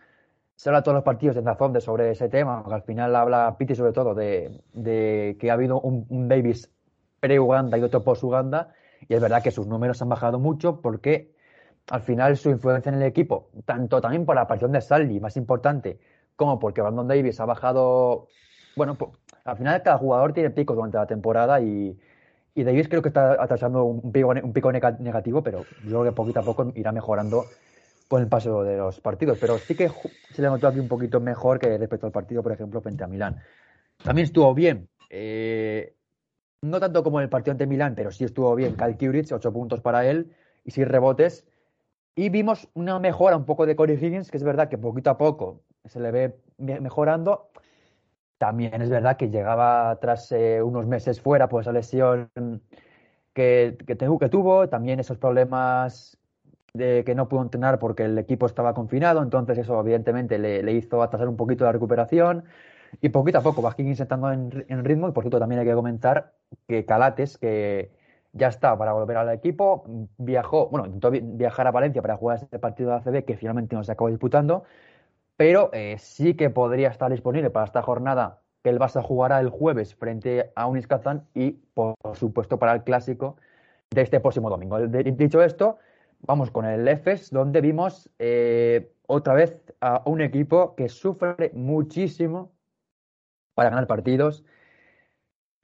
se habla todos los partidos de razón de sobre ese tema, al final habla Piti sobre todo de, de que ha habido un, Davis pre-Uganda y otro post-Uganda, y es verdad que sus números han bajado mucho porque al final su influencia en el equipo, tanto también por la aparición de Saldi, más importante, como porque Brandon Davis ha bajado, bueno, pues, al final cada jugador tiene picos durante la temporada y, y Davis creo que está atravesando un pico, un pico negativo, pero yo creo que poquito a poco irá mejorando con el paso de los partidos. Pero sí que se le notó aquí un poquito mejor que respecto al partido, por ejemplo, frente a Milán. También estuvo bien. Eh, no tanto como en el partido ante Milán, pero sí estuvo bien. Kyle Kuric, 8 puntos para él y 6 rebotes. Y vimos una mejora un poco de Corey Higgins, que es verdad que poquito a poco se le ve mejorando. También es verdad que llegaba tras eh, unos meses fuera por esa lesión que, que, que, tuvo, también esos problemas de que no pudo entrenar porque el equipo estaba confinado, entonces eso evidentemente le, hizo atrasar un poquito la recuperación y poquito a poco va intentando en, en ritmo y por cierto también hay que comentar que Calates, que ya está para volver al equipo, viajó, bueno, intentó viajar a Valencia para jugar ese partido de ACB que finalmente no se acabó disputando, pero eh, sí que podría estar disponible para esta jornada que el Barça jugará el jueves frente a Unis Kazan y, por supuesto, para el clásico de este próximo domingo. Dicho esto, vamos con el EFES, donde vimos eh, otra vez a un equipo que sufre muchísimo para ganar partidos,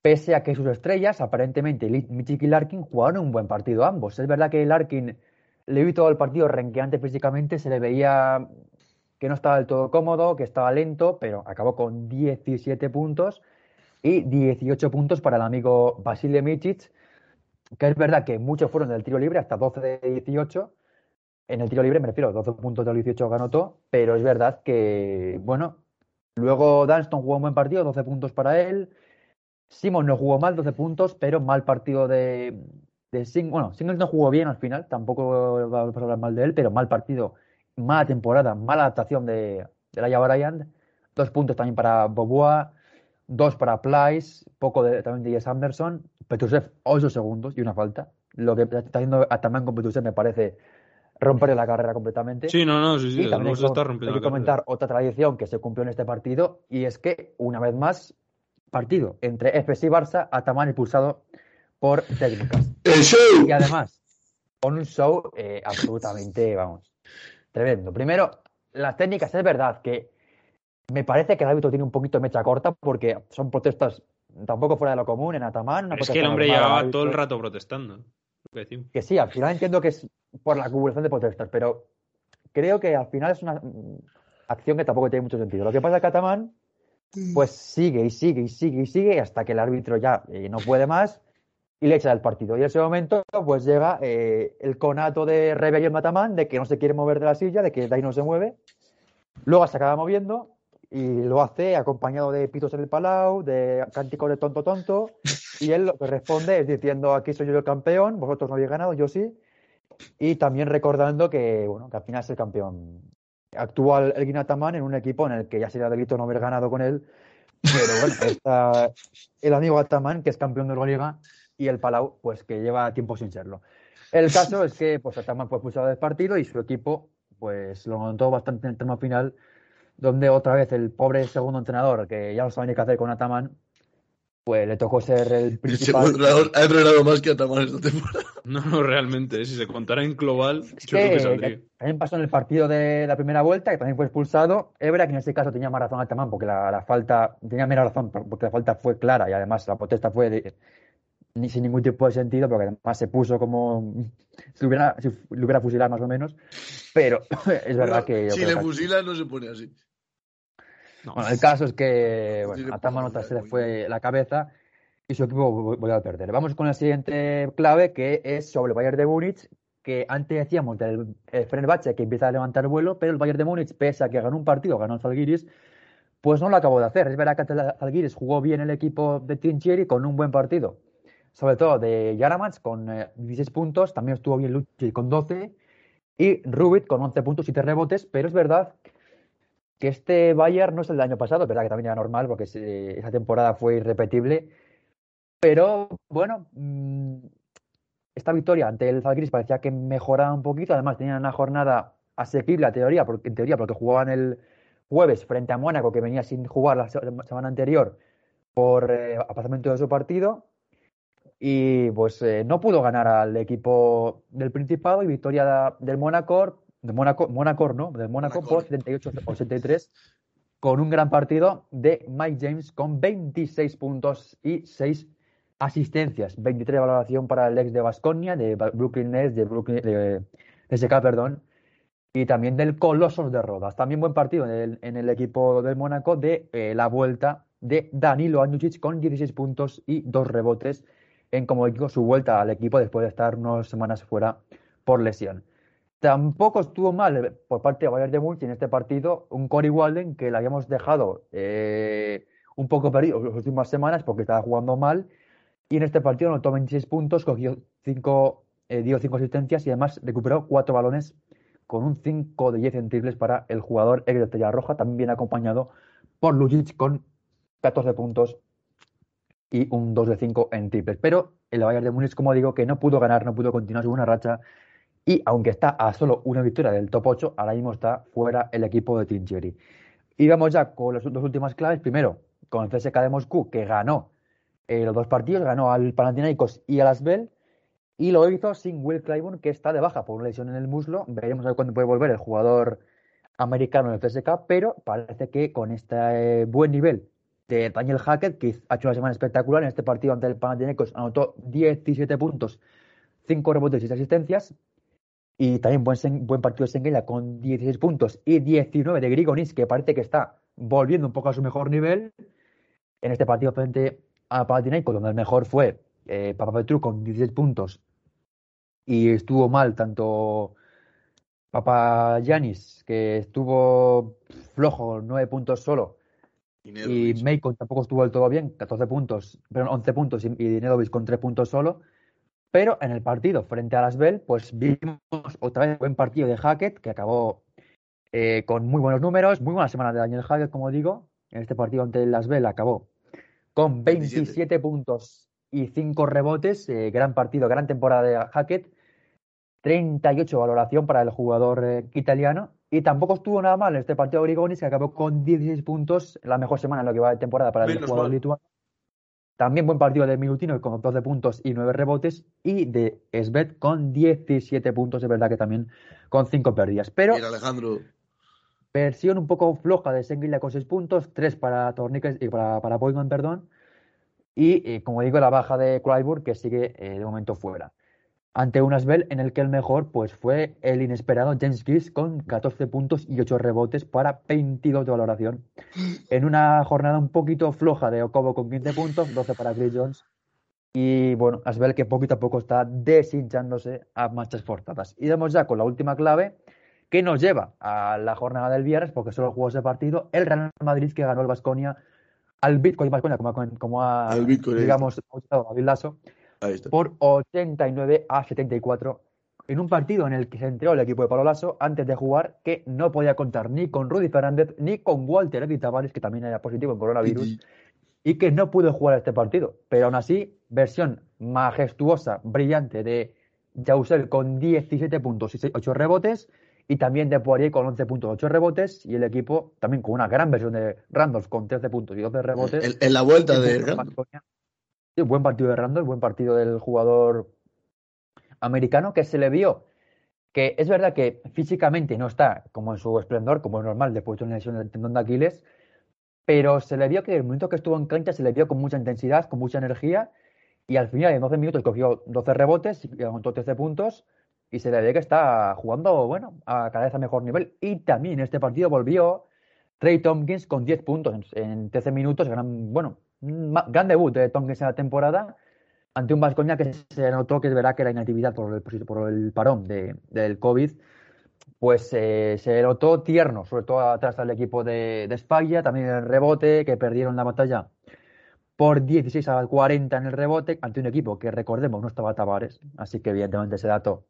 pese a que sus estrellas, aparentemente Michik y Larkin, jugaron un buen partido ambos. Es verdad que Larkin le vi todo el partido renqueante físicamente, se le veía que no estaba del todo cómodo, que estaba lento, pero acabó con 17 puntos y 18 puntos para el amigo Basile Micic, que es verdad que muchos fueron del tiro libre, hasta 12 de 18. En el tiro libre me refiero, 12 puntos de 18 ganó todo, pero es verdad que, bueno, luego Dunston jugó un buen partido, 12 puntos para él. Simon no jugó mal, 12 puntos, pero mal partido de, de Sing Bueno, Singles no jugó bien al final, tampoco va a hablar mal de él, pero mal partido mala temporada, mala adaptación de, de Laia Bryant. Dos puntos también para Boboa, dos para Plyce, poco de, también de Jess Anderson. Petrusev, ocho segundos y una falta. Lo que está haciendo Ataman con Petrusev me parece romperle la carrera completamente. Sí, no, no, sí, sí. Y también hay, está rompiendo hay que comentar otra tradición que se cumplió en este partido y es que, una vez más, partido entre FC y Barça, Ataman expulsado por técnicas. ¡El show! Y además, con un show eh, absolutamente, vamos, tremendo. Primero, las técnicas, es verdad que me parece que el árbitro tiene un poquito de mecha corta porque son protestas tampoco fuera de lo común en Pero es que el hombre llevaba todo el rato protestando. Que sí, al final entiendo que es por la acumulación de protestas, pero creo que al final es una acción que tampoco tiene mucho sentido. Lo que pasa es que Ataman pues sigue y sigue y sigue y sigue hasta que el árbitro ya eh, no puede más y le echa del partido. Y en ese momento pues llega eh, el conato de rebelión de Ataman de que no se quiere mover de la silla, de que ahí no se mueve. Luego se acaba moviendo y lo hace acompañado de pitos en el palau, de cánticos de tonto tonto, y él lo que responde es diciendo aquí soy yo el campeón, vosotros no habéis ganado, yo sí, y también recordando que, bueno, que al final es el campeón actual el Guinataman en un equipo en el que ya sería delito no haber ganado con él, pero bueno, está el amigo Ataman, que es campeón de la liga, y el Palau, pues que lleva tiempo sin serlo. El caso es que pues Ataman fue expulsado del partido y su equipo pues lo notó bastante en el tema final, donde otra vez el pobre segundo entrenador, que ya no sabe ni qué hacer con Ataman, pues le tocó ser el El principal. segundo entrenador ha entrenado más que Ataman esta temporada. [laughs] No, no, realmente. Si se contara en global, Es yo creo que que, también pasó en el partido de la primera vuelta, que también fue expulsado. Ebra, que en ese caso tenía más razón Ataman, porque la, la falta, tenía menos razón, porque la falta fue clara y además la protesta fue de- ni sin ningún tipo de sentido, porque además se puso como si, hubiera, si hubiera fusilado más o menos. Pero [laughs] es verdad que. si le que- fusilan, no se pone así. No. Bueno, el caso es que bueno, otra dar, se le fue la cabeza y su equipo vo- volvió a perder. Vamos con la siguiente clave que es sobre el Bayern de Múnich, que antes decíamos del el Fenerbahce que empieza a levantar vuelo, pero el Bayern de Múnich, pese a que ganó un partido, ganó el Zalgiris, pues no lo acabó de hacer. Es verdad que el Zalgiris jugó bien el equipo de Trinchieri con un buen partido, sobre todo de Jaramats con eh, 16 puntos, también estuvo bien Lucic con 12 y Rubit con 11 puntos y 7 rebotes, pero es verdad que este Bayern no es el del año pasado, es verdad que también era normal porque esa temporada fue irrepetible, pero bueno, mm, esta victoria ante el Zalgiris parecía que mejoraba un poquito, además tenían una jornada asequible a teoría, porque, en teoría porque jugaban el jueves frente a Mónaco que venía sin jugar la se- semana anterior por eh, de su partido y pues eh, no pudo ganar al equipo del Principado y victoria del Mónaco, de Mónaco, Mónaco, ¿no? Del Mónaco por 78-83 con un gran partido de Mike James con 26 puntos y 6 asistencias, 23 de valoración para el ex de Basconia, de Brooklyn Nets, de Brooklyn, de SK, perdón, y también del Colosos de Rodas. También buen partido en el, en el equipo del Mónaco de eh, la vuelta de Danilo Anucic con 16 puntos y 2 rebotes en, como digo, su vuelta al equipo después de estar unas semanas fuera por lesión. Tampoco estuvo mal eh, por parte de Bayern de Múnich en este partido un Cory Walden que le habíamos dejado eh, un poco perdido las últimas semanas porque estaba jugando mal y en este partido anotó 26 puntos, cogió 5, dio 5 asistencias y además recuperó 4 balones con un 5 de 10 en triples para el jugador ex de Roja, también acompañado por Lucic con 14 puntos y un 2 de 5 en triples. Pero el Bayern de Múnich, como digo, que no pudo ganar, no pudo continuar su buena racha y aunque está a solo una victoria del top 8, ahora mismo está fuera el equipo de Trinchieri. Y vamos ya con las dos últimas claves. Primero, con el CSK de Moscú, que ganó eh, los dos partidos, ganó al Panathinaikos y al Asbel, y lo hizo sin Will Clyburn, que está de baja por una lesión en el muslo. Veremos a ver cuándo puede volver el jugador americano del CSK, pero parece que con este eh, buen nivel de Daniel Hackett, que ha hecho una semana espectacular en este partido ante el Panathinaikos, anotó 17 puntos, 5 rebotes y 6 asistencias. Y también buen, buen partido de Senguela con 16 puntos y 19 de Grigonis, que parece que está volviendo un poco a su mejor nivel. En este partido frente a Panathinaikos, donde el mejor fue eh, Papapetru con 16 puntos. Y estuvo mal tanto Papa Yanis, que estuvo flojo, 9 puntos solo. Y Y. Macon tampoco estuvo del todo bien, 14 puntos, perdón, 11 puntos y, y Nedovic con 3 puntos solo. Pero en el partido frente a Lasbel, pues vimos otra vez buen partido de Hackett, que acabó eh, con muy buenos números, muy buena semana de Daniel Hackett, como digo. En este partido ante el Lasbel acabó con 27, 27. puntos y 5 rebotes. eh, gran partido, gran temporada de Hackett. 38 valoración para el jugador eh, italiano. Y tampoco estuvo nada mal este partido de Grigonis, que acabó con 16 puntos, la mejor semana en lo que va de temporada para el jugador lituano. También buen partido de Minutino con 12 puntos y 9 rebotes. Y de Svet con 17 puntos, es verdad que también con 5 pérdidas. Pero. Alejandro. Versión un poco floja de Senguilla con 6 puntos, 3 para Torniques y para, para perdón. Y, eh, como digo, la baja de Clyburn, que sigue eh, de momento fuera ante un Asbel en el que el mejor pues, fue el inesperado James Gilles con 14 puntos y 8 rebotes para 22 de valoración. En una jornada un poquito floja de Okobo con 15 puntos, 12 para Chris Jones. Y bueno, Asbel que poquito a poco está deshinchándose a marchas forzadas. Y damos ya con la última clave que nos lleva a la jornada del viernes, porque solo jugó ese partido, el Real Madrid que ganó el Vasconia al Bitcoin Vasconia, como, como ha, digamos, David Lasso por 89 a 74 en un partido en el que se enteró el equipo de Palo Lasso antes de jugar que no podía contar ni con Rudy Fernández ni con Walter Edith Tavares, que también era positivo en coronavirus, y que no pudo jugar este partido. Pero aún así, versión majestuosa, brillante de Jausel con 17 puntos y 8 rebotes, y también de Poirier con 11 puntos, 8 rebotes, y el equipo también con una gran versión de Randolph con 13 puntos y 12 rebotes. En, la vuelta de buen partido de Randall, buen partido del jugador americano que se le vio que es verdad que físicamente no está como en su esplendor, como es normal después de una lesión del tendón de Aquiles, pero se le vio que el momento que estuvo en cancha se le vio con mucha intensidad, con mucha energía, y al final en 12 minutos cogió 12 rebotes y anotó 13 puntos, y se le ve que está jugando, bueno, a cada vez a mejor nivel. Y también en este partido volvió Trey Tompkins con 10 puntos en, 13 minutos, gran, bueno, gran debut de Tompkins en la temporada ante un Vascoña que se notó que es verdad que la inactividad por el, por el parón de, del COVID, pues eh, se notó tierno, sobre todo atrás del equipo de, de España, también el rebote, que perdieron la batalla por 16 a 40 en el rebote, ante un equipo que recordemos no estaba Tavares, así que evidentemente ese dato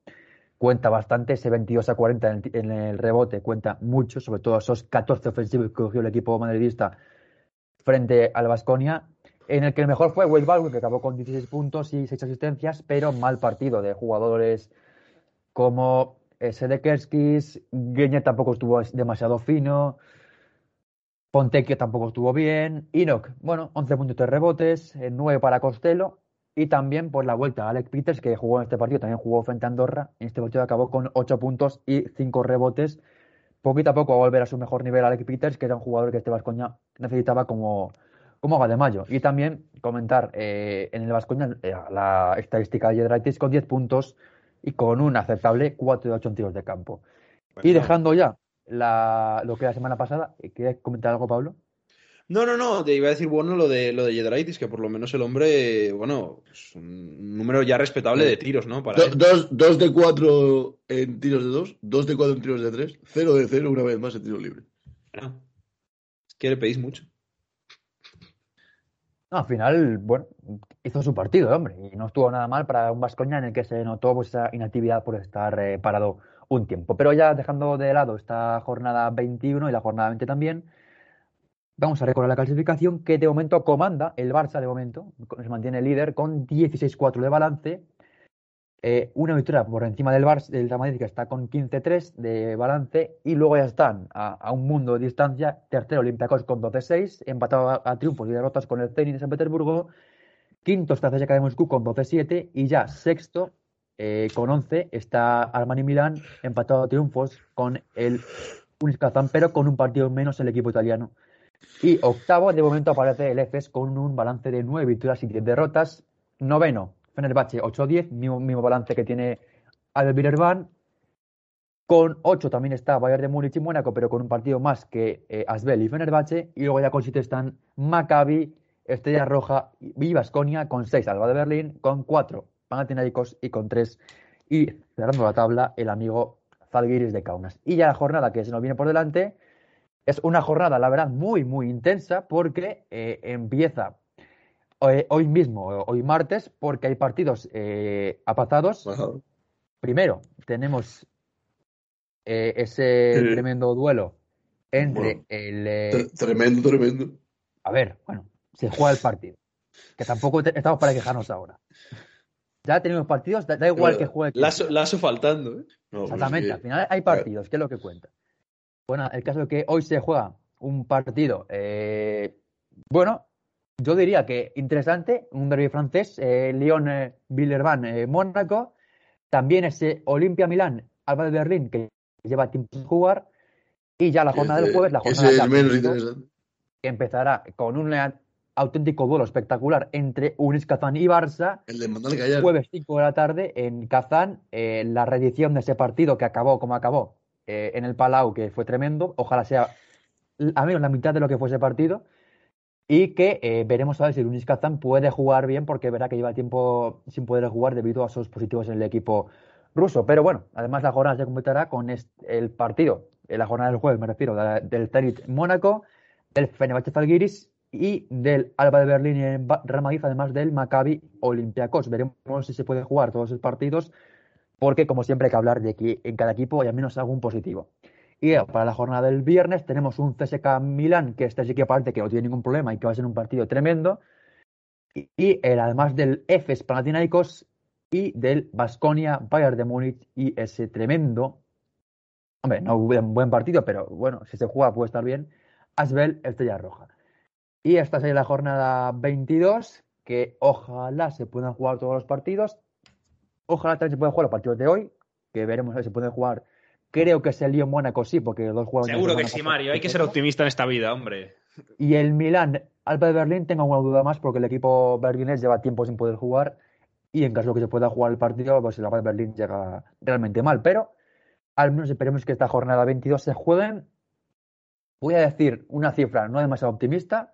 cuenta bastante, ese 22 a 40 en el, en el rebote cuenta mucho, sobre todo esos 14 ofensivos que cogió el equipo madridista frente al Vasconia, en el que el mejor fue Wade Baldwin, que acabó con 16 puntos y 6 asistencias, pero mal partido de jugadores como Sedekerskis, Gueñe tampoco estuvo demasiado fino, Ponteque tampoco estuvo bien, Enoch, bueno, 11 puntos de rebotes, 9 para Costello, y también por la vuelta Alex Peters, que jugó en este partido, también jugó frente a Andorra, en este partido acabó con 8 puntos y 5 rebotes, poquito a poco a volver a su mejor nivel Alex Peters, que era un jugador que este Vascoña necesitaba como, como mayo. Y también comentar eh, en el Vascoña eh, la estadística de Yedraitis con 10 puntos y con un aceptable 4 de 8 en tiros de campo. Y dejando ya la, lo que la semana pasada, ¿quieres comentar algo, Pablo? No, no, no, te iba a decir, bueno, lo de lo de Yedraitis, que por lo menos el hombre, bueno, es un número ya respetable de tiros, ¿no? Para dos, dos, de cuatro en tiros de dos, dos de cuatro en tiros de tres, cero de cero una vez más en tiros libres. Bueno, es que le pedís mucho. No, al final, bueno, hizo su partido, hombre, y no estuvo nada mal para un Vascoña en el que se notó pues, esa inactividad por estar eh, parado un tiempo. Pero ya dejando de lado esta jornada 21 y la jornada 20 también, Vamos a recordar la clasificación que de momento comanda el Barça, de momento, se mantiene líder con 16-4 de balance. Eh, una victoria por encima del Barça, del Real Madrid, que está con 15-3 de balance. Y luego ya están a, un mundo de distancia. Tercero, Olympiacos con 12-6, empatado a, triunfos y derrotas con el Zenit de San Petersburgo. Quinto está CSKA de Moscú con 12-7. Y ya sexto, eh, con 11, está Armani Milán, empatado a triunfos con el Uniscazán, pero con un partido menos el equipo italiano y octavo, de momento aparece el EFES con un balance de nueve victorias y 10 derrotas. Noveno, Fenerbahce 8-10, mismo, mismo balance que tiene Albert Con 8 también está Bayern de Múnich y Mónaco, pero con un partido más que eh, Asbel y Fenerbahce. Y luego ya con 7 están Maccabi, Estrella Roja y Vasconia, con 6 Alba de Berlín, con 4 Panathinaikos y con 3. Y cerrando la tabla, el amigo Zalgiris de Kaunas. Y ya la jornada que se nos viene por delante es una jornada, la verdad, muy, muy intensa porque eh, empieza eh, hoy, mismo, hoy martes, porque hay partidos eh. Primero, tenemos ese tremendo duelo entre el... tremendo, tremendo. A ver, bueno, se juega el partido. Que tampoco estamos para quejarnos ahora. ya tenemos partidos, da, igual que juegue. Lazo, faltando, ¿eh? Exactamente, al final hay partidos, que es lo que cuenta. Bueno, el caso de que hoy se juega un partido, eh, bueno, yo diría que interesante, un derby francés, eh, Lyon-Villerban, Mónaco, también ese Olimpia-Milán, Alba de Berlín, que lleva tiempo sin jugar, y ya la jornada del jueves, la jornada es menos que empezará con un auténtico duelo espectacular entre Unis Kazán y Barça. El de Jueves 5 de la tarde en Kazán, eh, la reedición de ese partido que acabó como acabó eh, en el Palau, que fue tremendo. Ojalá sea a menos la mitad de lo que fue ese partido. Y que eh, veremos a ver si el Unis Kazán puede jugar bien, porque verá que lleva tiempo sin poder jugar debido a sus positivos en el equipo ruso. Pero bueno, además la jornada se completará con el partido, en la jornada del jueves me refiero, del Zenit Mónaco, del Fenerbahce Zalgiris y del Alba de Berlín en Real Madrid, además del Maccabi Olympiacos. Veremos si se puede jugar todos esos partidos, porque como siempre hay que hablar de que en cada equipo hay al menos algún positivo. Y para la jornada del viernes tenemos un CSK Milán, que este sí que parece que no tiene ningún problema y que va a ser un partido tremendo. Y, el, además del EFES Panathinaikos y del Basconia Bayern de Múnich y ese tremendo, hombre, no un buen partido, pero bueno, si se juega puede estar bien, Asbel Estrella Roja. Y esta sería la jornada 22, que ojalá se puedan jugar todos los partidos. Ojalá también se puedan jugar los partidos de hoy, que veremos si se pueden jugar. Creo que es el Lyon Mónaco, sí, porque los dos juegos. Seguro que sí, Mario. Hay que ser optimista en esta vida, hombre. Y el Milán, Alba de Berlín, tengo una duda más, porque el equipo berlinés lleva tiempo sin poder jugar. Y en caso de que se pueda jugar el partido, pues el Alba de Berlín llega realmente mal. Pero al menos esperemos que esta jornada 22 se jueguen. Voy a decir una cifra no demasiado optimista,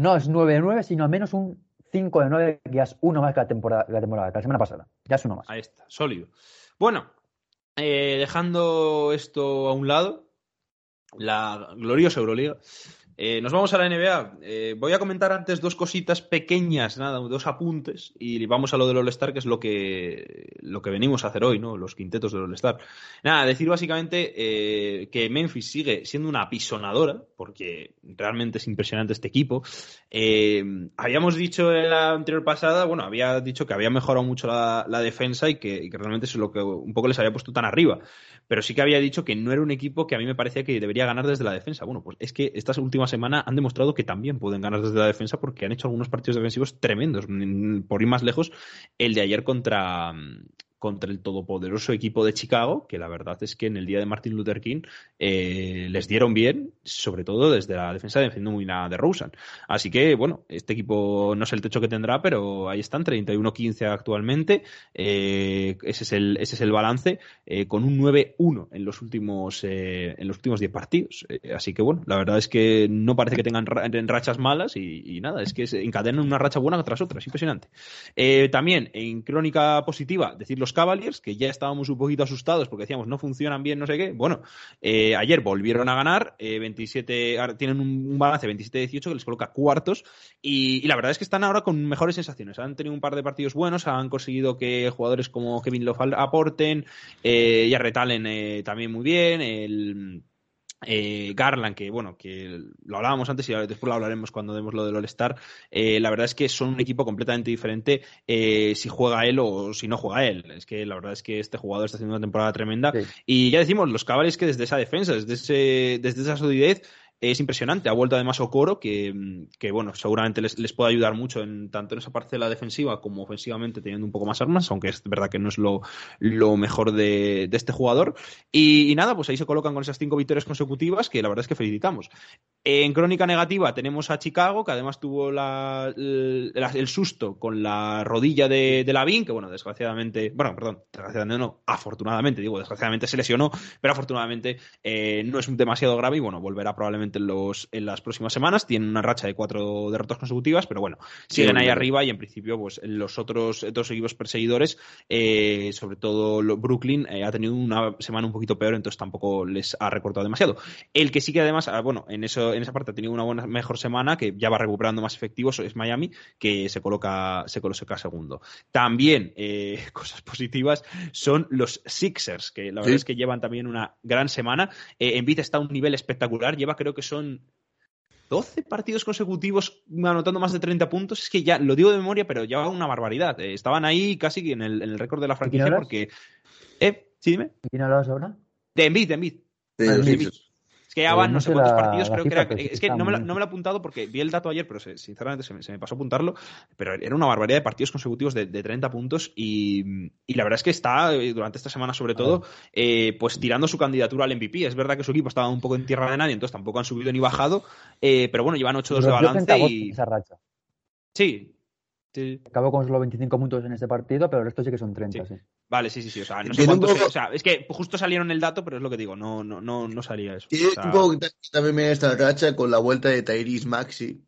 no es 9 de 9, sino al menos un 5 de 9, que ya es uno más que la temporada, la temporada, que la semana pasada. Ya es uno más. Ahí está, sólido. Bueno, eh, dejando esto a un lado, la gloriosa Euroliga. Eh, nos vamos a la NBA. Eh, voy a comentar antes dos cositas pequeñas, nada, dos apuntes, y vamos a lo del All-Star, que es lo que, lo que venimos a hacer hoy, ¿no? Los quintetos del All-Star. Nada, decir básicamente eh, que Memphis sigue siendo una apisonadora, porque realmente es impresionante este equipo. habíamos dicho en la anterior pasada, bueno, había dicho que había mejorado mucho la, defensa y que, y que, realmente es lo que un poco les había puesto tan arriba. Pero sí que había dicho que no era un equipo que a mí me parecía que debería ganar desde la defensa. Bueno, pues es que estas últimas semana han demostrado que también pueden ganar desde la defensa porque han hecho algunos partidos defensivos tremendos. Por ir más lejos, el de ayer contra, contra el todopoderoso equipo de Chicago, que la verdad es que en el día de Martin Luther King eh, les dieron bien, sobre todo desde la defensa defendiendo muy nada de Rosen. Así que, bueno, este equipo no sé el techo que tendrá, pero ahí están, 31-15 actualmente. Eh, ese, es el, ese es el balance, eh, con un 9-1 en los últimos en los últimos 10 partidos. así que, bueno, la verdad es que no parece que tengan rachas malas y, nada, es que encadenan una racha buena tras otra, es impresionante. también, en crónica positiva, decir los Cavaliers, que ya estábamos un poquito asustados porque decíamos no funcionan bien, no sé qué. Bueno, eh, ayer volvieron a ganar, 27, eh, tienen un, balance 27-18 que les coloca cuartos y, la verdad es que están ahora con mejores sensaciones. Han tenido un par de partidos buenos, han conseguido que jugadores como Kevin Love aporten, eh, y Arretalen eh, también muy bien, el eh, Garland, que bueno, que lo hablábamos antes y después lo hablaremos cuando demos lo del All-Star, eh, la verdad es que son un equipo completamente diferente eh, si juega él o si no juega él. Es que la verdad es que este jugador está haciendo una temporada tremenda. Y ya decimos, los cabales que desde esa defensa, desde, ese, desde esa solidez, es impresionante. Ha vuelto además Okoro, que, que bueno, seguramente les, les, puede ayudar mucho en tanto en esa parcela defensiva como ofensivamente, teniendo un poco más armas, aunque es verdad que no es lo, lo mejor de, de, este jugador. Y, nada, pues ahí se colocan con esas cinco victorias consecutivas, que la verdad es que felicitamos. En crónica negativa tenemos a Chicago, que además tuvo la, el, susto con la rodilla de, de Lavín, que bueno, desgraciadamente, bueno, perdón, desgraciadamente no, afortunadamente, digo, desgraciadamente se lesionó, pero afortunadamente eh, no es demasiado grave y bueno, volverá probablemente en, los, en las próximas semanas. Tienen una racha de cuatro derrotas consecutivas, pero bueno, siguen ahí arriba y en principio pues los otros dos equipos perseguidores, eh, sobre todo Brooklyn, eh, ha tenido una semana un poquito peor, entonces tampoco les ha recortado demasiado. El que sí que además, ah, bueno, en, eso, en esa parte ha tenido una buena, mejor semana, que ya va recuperando más efectivos, es Miami, que se coloca, se coloca segundo. También, eh, [laughs] cosas positivas, son los Sixers, que la verdad es que llevan también una gran semana. en Envid está a un nivel espectacular, lleva creo que son 12 partidos consecutivos anotando más de 30 puntos. Es que ya lo digo de memoria, pero ya una barbaridad. Eh, estaban ahí casi en el, en el récord de la franquicia porque. ¿Eh? ¿Sí, dime? ¿Quién hablas ahora? De Embiid, de Embiid. Sí, Es que ya van no no sé cuántos la- partidos, la creo que era. Es que no me, lo, muy- no me lo he apuntado porque vi el dato ayer, pero se- sinceramente se me, se me pasó apuntarlo. Pero era una barbaridad de partidos consecutivos de, de 30 puntos y, y la verdad es que está, eh, durante esta semana sobre todo, eh, pues tirando su candidatura al MVP. Es verdad que su equipo estaba un poco en tierra de nadie, entonces tampoco han subido ni bajado, eh, pero bueno, llevan 8-2 de balance 30 y. esa racha. Sí. Sí. Acabó con solo 25 puntos en este partido, pero el resto sí que son 30, sí. Vale, sí, sí, sí. O sea, no sé cuántos. poco- O sea, es que justo salieron el dato, pero es lo que digo, no, no, no, no salía eso. Tiene O sea, un poco que también viene esta racha con la vuelta de Tyrese Maxi.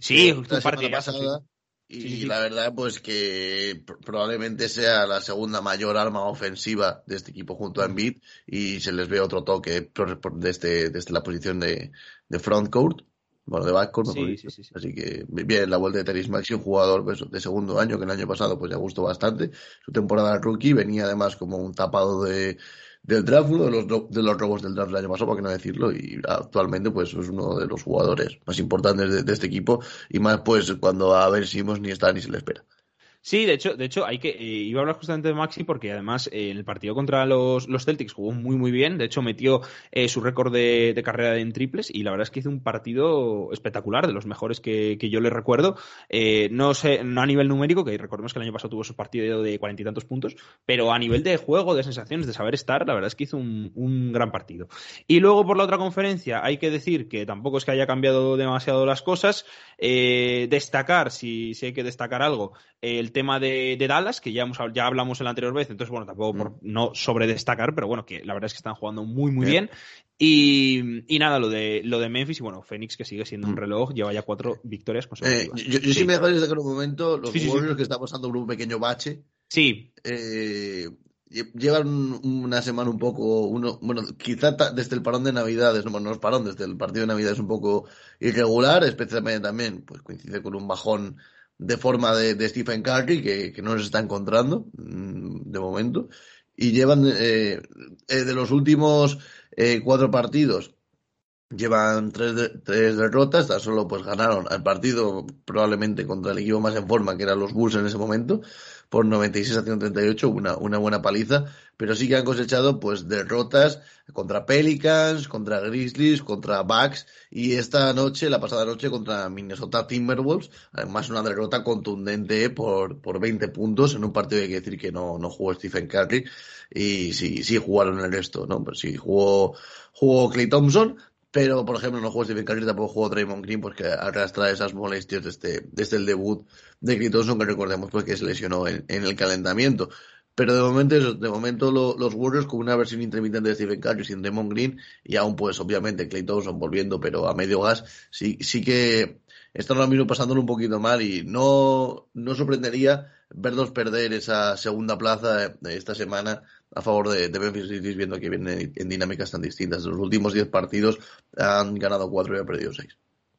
sí, eh, justo la semana pasada. Y Sí, sí, sí. la verdad, pues que pr- probablemente sea la segunda mayor arma ofensiva de este equipo junto a Embiid y se les ve otro toque por- por- desde, desde la posición de, de frontcourt, bueno, de backcourt, mejor Sí, sí, sí, sí. Así que bien la vuelta de Tyrese Maxi, un jugador pues, de segundo año que el año pasado pues ya gustó bastante. Su temporada rookie venía además como un tapado de, del draft, uno de los, de los robos del draft del año pasado, por qué no decirlo, y actualmente pues es uno de los jugadores más importantes de, de este equipo y más pues cuando a ver si ni está ni se le espera. Sí, de hecho, de hecho, hay que eh, iba a hablar justamente de Maxi porque además eh, en el partido contra los, los Celtics jugó muy muy bien. De hecho, metió eh, su récord de, de carrera en triples y la verdad es que hizo un partido espectacular, de los mejores que, que yo le recuerdo. Eh, no sé, no a nivel numérico, que recordemos que el año pasado tuvo su partido de cuarenta y tantos puntos, pero a nivel de juego, de sensaciones, de saber estar, la verdad es que hizo un, un gran partido. Y luego por la otra conferencia hay que decir que tampoco es que haya cambiado demasiado las cosas. Destacar, si, si hay que destacar algo, el tema de, de Dallas, que ya, hemos, ya hablamos en la anterior vez, entonces, bueno, tampoco por no sobre destacar, pero bueno, que la verdad es que están jugando muy, muy Bien. Y, y nada, lo de, lo de Memphis, y bueno, Phoenix, que sigue siendo un Mm. reloj, lleva ya cuatro victorias Eh, consecutivas. yo, yo sí Sí. me dejo destacar un momento los Sí, que están pasando por un pequeño bache. Sí, eh, lle- llevan una semana un poco, uno, bueno, quizá desde el parón de Navidades, no, bueno, no es parón, desde el partido de Navidades un poco irregular, especialmente también, pues coincide con un bajón de forma de, de Stephen Curry que, que no se está encontrando mm, de momento. Y llevan eh, eh, de los últimos eh, cuatro partidos, llevan tres, de- tres derrotas, tan solo pues ganaron el partido probablemente contra el equipo más en forma, que eran los Bulls en ese momento, por 96 a 138, una, una buena paliza, pero sí que han cosechado pues derrotas contra Pelicans, contra Grizzlies, contra Bucks. Y esta noche, la pasada noche contra Minnesota Timberwolves, además una derrota contundente por, por 20 puntos en un partido que hay que decir que no, no jugó Stephen Curry. Y sí, sí jugaron el resto, ¿no? Pues sí jugó, jugó Clay Thompson, pero, por ejemplo, no jugó Stephen Curry, tampoco jugó Draymond Green, pues que arrastra esas molestias desde, desde el debut de Clay Thompson, que recordemos pues que se lesionó en, en el calentamiento. Pero de momento, de momento lo- los Warriors con una versión intermitente de Stephen Curry sin Draymond Green y aún pues obviamente Clay Thompson volviendo pero a medio gas, sí, sí que están ahora mismo pasándolo un poquito mal y no, no sorprendería verlos perder esa segunda plaza de esta semana a favor de, de Memphis Grizzlies viendo que vienen en dinámicas tan distintas. De los últimos 10 partidos han ganado 4 y han perdido 6.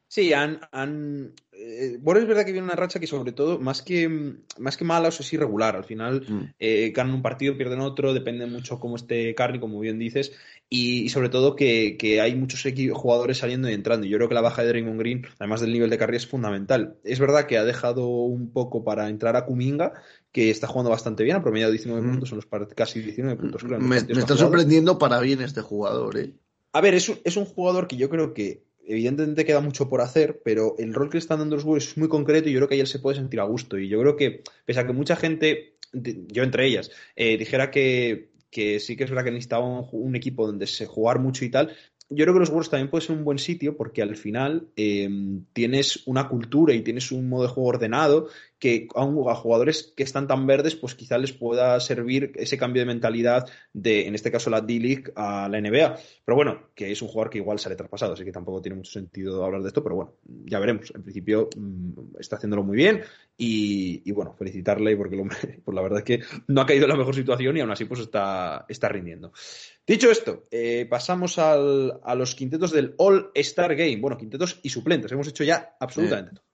Sí, han eh, bueno, es verdad que viene una racha que, sobre todo, más que, más que mala, o sea, es irregular. Al final, Mm. eh, ganan un partido, pierden otro, depende mucho cómo esté Carly, como bien dices, y, y sobre todo que, que hay muchos jugadores saliendo y entrando. Yo creo que la baja de Draymond Green, además del nivel de Carry, es fundamental. Es verdad que ha dejado un poco para entrar a Kuminga, que está jugando bastante bien, ha promediado 19 Mm. puntos en los casi 19 puntos, creo. Me, está jugado. sorprendiendo para bien este jugador, ¿eh? A ver, es un, es un jugador que yo creo que evidentemente queda mucho por hacer, pero el rol que le están dando los Warriors es muy concreto y yo creo que ahí él se puede sentir a gusto. Y yo creo que, pese a que mucha gente, yo entre ellas, eh, dijera que, que sí que es verdad que necesitaba un, un equipo donde se jugar mucho y tal, yo creo que los Warriors también puede ser un buen sitio porque al final eh, tienes una cultura y tienes un modo de juego ordenado que a, un- a jugadores que están tan verdes, pues quizá les pueda servir ese cambio de mentalidad de, en este caso, la D-League a la NBA. Pero bueno, que es un jugador que igual sale traspasado, así que tampoco tiene mucho sentido hablar de esto, pero bueno, ya veremos. En principio mm, está haciéndolo muy bien y, y bueno, felicitarle porque hombre, [laughs] pues la verdad es que no ha caído en la mejor situación y aún así pues está, está rindiendo. Dicho esto, eh, pasamos al- a los quintetos del All-Star Game. Bueno, quintetos y suplentes. Hemos hecho ya absolutamente todo.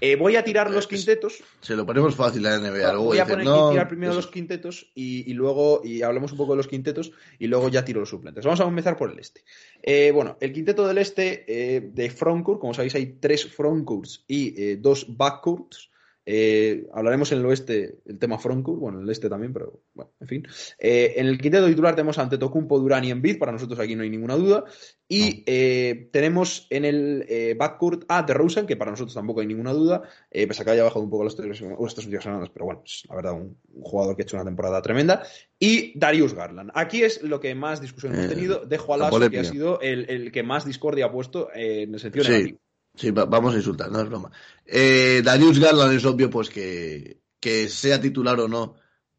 Eh, voy a tirar los quintetos. Se lo ponemos fácil a la NBA. voy a poner tirar primero los quintetos y, luego y hablemos un poco de los quintetos y luego ya tiro los suplentes. Vamos a empezar por el este. Eh, bueno, el quinteto del este eh, de frontcourt, como sabéis, hay tres frontcourts y dos backcourts. Eh, hablaremos en el oeste el tema frontcourt, bueno, en el este también, pero bueno, en fin. Eh, en el quinteto titular tenemos ante Tocumpo, Durán y Embiid, para nosotros aquí no hay ninguna duda. Y eh, tenemos en el backcourt a DeRozan, que para nosotros tampoco hay ninguna duda, pese a que haya bajado un poco las tres, últimas semanas, pero bueno, es la verdad un, jugador que ha hecho una temporada tremenda. Y Darius Garland. Aquí es lo que más discusión hemos tenido. Dejo a Lasso, que ha sido el, que más discordia ha puesto en el sentido negativo. Sí, vamos a insultar, no es broma. Eh, Darius Garland es obvio pues que, que sea titular o no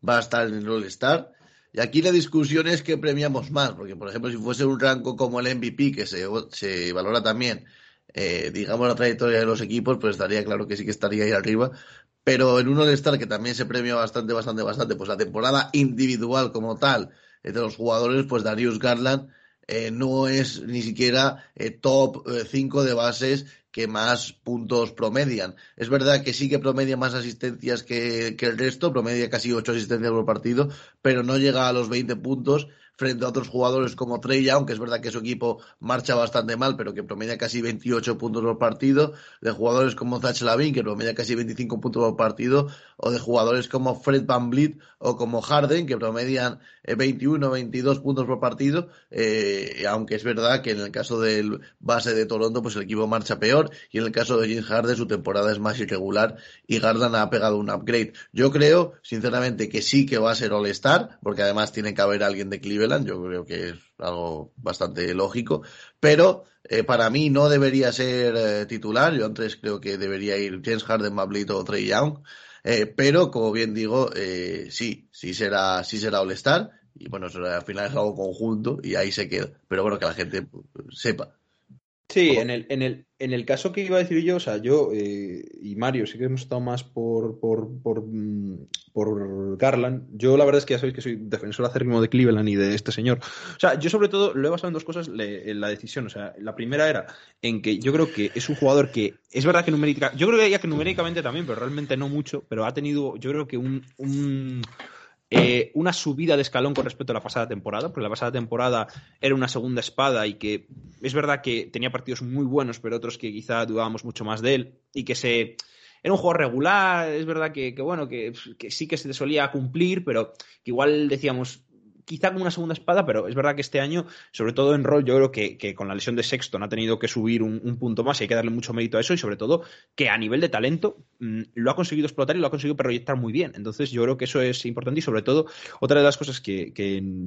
va a estar en el All-Star. Y aquí la discusión es que premiamos más, porque por ejemplo si fuese un rango como el MVP, que se, se valora también, eh, digamos, la trayectoria de los equipos, pues estaría claro que sí que estaría ahí arriba. Pero en un All-Star que también se premia bastante, bastante, bastante, pues la temporada individual como tal entre los jugadores, pues Darius Garland eh, no es ni siquiera eh, top 5 de bases que más puntos promedian. Es verdad que sí que promedia más asistencias que, que el resto, promedia casi 8 asistencias por partido, pero no llega a los 20 puntos frente a otros jugadores como Trey Young, que es verdad que su equipo marcha bastante mal, pero que promedia casi 28 puntos por partido, de jugadores como Zach Lavin, que promedia casi 25 puntos por partido, o de jugadores como Fred Van Vliet o como Harden, que promedian 21 o 22 puntos por partido, eh, aunque es verdad que en el caso del base de Toronto, pues el equipo marcha peor, y en el caso de James Harden su temporada es más irregular y Garland ha pegado un upgrade. Yo creo, sinceramente, que sí que va a ser All-Star, porque además tiene que haber alguien de Cleveland yo creo que es algo bastante lógico, pero eh, para mí no debería ser eh, titular, yo antes creo que debería ir James Harden, Mablito o Trey Young, eh, pero como bien digo, sí, sí será, sí será All-Star, y bueno, al final es algo conjunto y ahí se queda, pero bueno, que la gente sepa. Sí, en el, en, el, en el caso que iba a decir yo, o sea, yo eh, y Mario sí que hemos estado más por, por, por, mm, por, Garland. Yo la verdad es que ya sabéis que soy defensor acérrimo de Cleveland y de este señor. O sea, yo sobre todo lo he basado en dos cosas en la decisión. O sea, la primera era en que yo creo que es un jugador que es verdad que numéricamente, yo creo que ya que numéricamente también, pero realmente no mucho, pero ha tenido yo creo que un, un eh, una subida de escalón con respecto a la pasada temporada, porque la pasada temporada era una segunda espada y que es verdad que tenía partidos muy buenos, pero otros que quizá dudábamos mucho más de él y que se era un juego regular, es verdad que, bueno, que, que, sí que se solía cumplir, pero que igual decíamos, quizá como una segunda espada, pero es verdad que este año, sobre todo en rol, yo creo que, con la lesión de Sexton ha tenido que subir un, punto más y hay que darle mucho mérito a eso y sobre todo que a nivel de talento mm, lo ha conseguido explotar y lo ha conseguido proyectar muy bien. Entonces yo creo que eso es importante y sobre todo otra de las cosas que,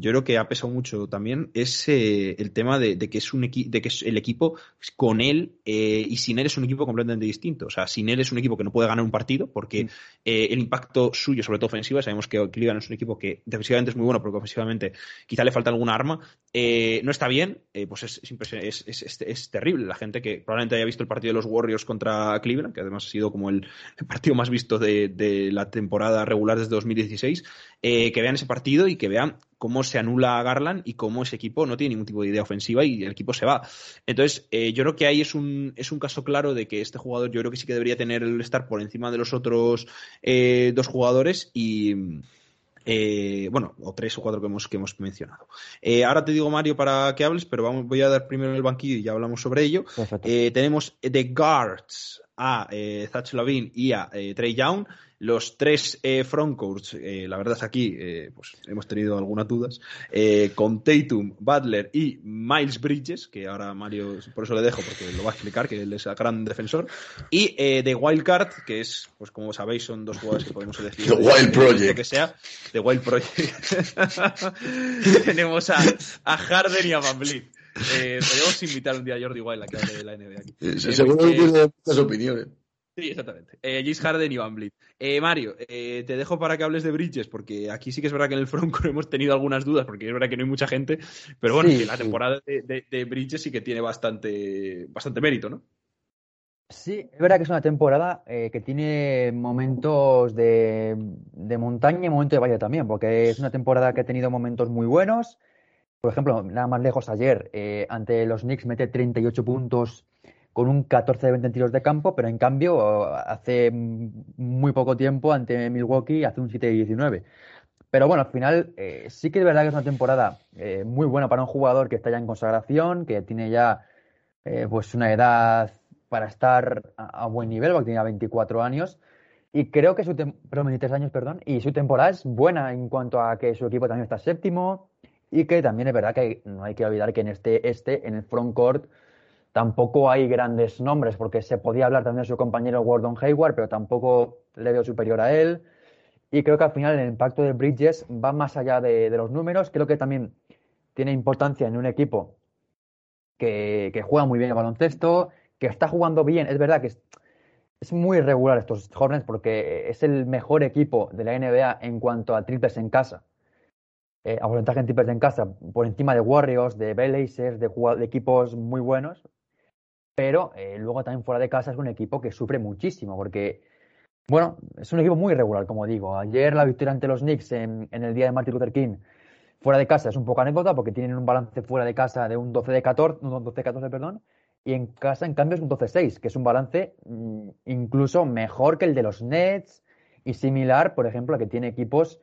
yo creo que ha pesado mucho también es eh, el tema de, que es un de que es el equipo con él eh, y sin él es un equipo completamente distinto. O sea, sin él es un equipo que no puede ganar un partido porque mm. eh, el impacto suyo, sobre todo ofensiva, sabemos que Cleveland es un equipo que defensivamente es muy bueno porque ofensivamente quizá le falta alguna arma, eh, no está bien, eh, pues es, es, terrible. La gente que probablemente haya visto el partido de los Warriors contra Cleveland, que además ha sido como el, [laughs] partido más visto de, la temporada regular desde 2016, eh, que vean ese partido y que vean cómo se anula a Garland y cómo ese equipo no tiene ningún tipo de idea ofensiva y el equipo se va. Entonces, yo creo que ahí es un, es un caso claro de que este jugador yo creo que sí que debería tener el estar por encima de los otros dos jugadores y eh, bueno, o tres o cuatro que hemos, que hemos mencionado. Eh, ahora te digo, Mario, para que hables, pero vamos, voy a dar primero el banquillo y ya hablamos sobre ello. Eh, tenemos The Guards a Zach Lavin y a Trey Young. Los tres eh, frontcourts, eh, la verdad es que aquí eh, pues hemos tenido algunas dudas, eh, con Tatum, Butler y Miles Bridges, que ahora Mario por eso le dejo porque lo va a explicar, que él es el gran defensor, y The Wild Card, que es, pues como sabéis, son dos jugadores que podemos elegir. [laughs] The Wild Project. que sea, The Wild Project. [laughs] Tenemos a, a, Harden y a Van Vliet. podríamos invitar un día a Jordi Wild a que hable de la NBA aquí. seguro que tiene muchas opiniones. Sí, exactamente. Eh, Harden y Van Vliet. Eh, Mario, eh, te dejo para que hables de Bridges, porque aquí sí que es verdad que en el Frontcore [laughs] hemos tenido algunas dudas, porque es verdad que no hay mucha gente, pero bueno, la temporada de, Bridges sí que tiene bastante, bastante mérito, ¿no? Sí, es verdad que es una temporada eh, que tiene momentos de, montaña y momentos de valle también, porque es una temporada que ha tenido momentos muy buenos. Por ejemplo, nada más lejos ayer, ante los Knicks mete 38 puntos con un 14 de 20 en tiros de campo, pero en cambio hace muy poco tiempo ante Milwaukee hace un 7 de 19. Pero bueno, al final eh, sí que es verdad que es una temporada eh, muy buena para un jugador que está ya en consagración, que tiene ya eh, pues una edad para estar a, buen nivel, porque tiene 24 años. Y creo que su perdón, 23 años, perdón, y su temporada es buena en cuanto a que su equipo también está séptimo y que también es verdad que no hay que olvidar que en este este, en el frontcourt, tampoco hay grandes nombres, porque se podía hablar también de su compañero Gordon Hayward, pero tampoco le veo superior a él. Y creo que al final el impacto de Bridges va más allá de, los números. Creo que también tiene importancia en un equipo que, juega muy bien el baloncesto, que está jugando bien. Es verdad que es, es muy irregular estos Hornets porque es el mejor equipo de la NBA en cuanto a triples en casa. Eh, a porcentaje en triples en casa, por encima de Warriors, de Blazers, de, de equipos muy buenos. Pero eh, luego también fuera de casa es un equipo que sufre muchísimo porque, bueno, es un equipo muy irregular, como digo. Ayer la victoria ante los Knicks en, el día de Martin Luther King fuera de casa es un poco anécdota porque tienen un balance fuera de casa de un 12 de 14, un 12 14, perdón, y en casa, en cambio, es un 12-6, que es un balance mm, incluso mejor que el de los Nets y similar, por ejemplo, a que tiene equipos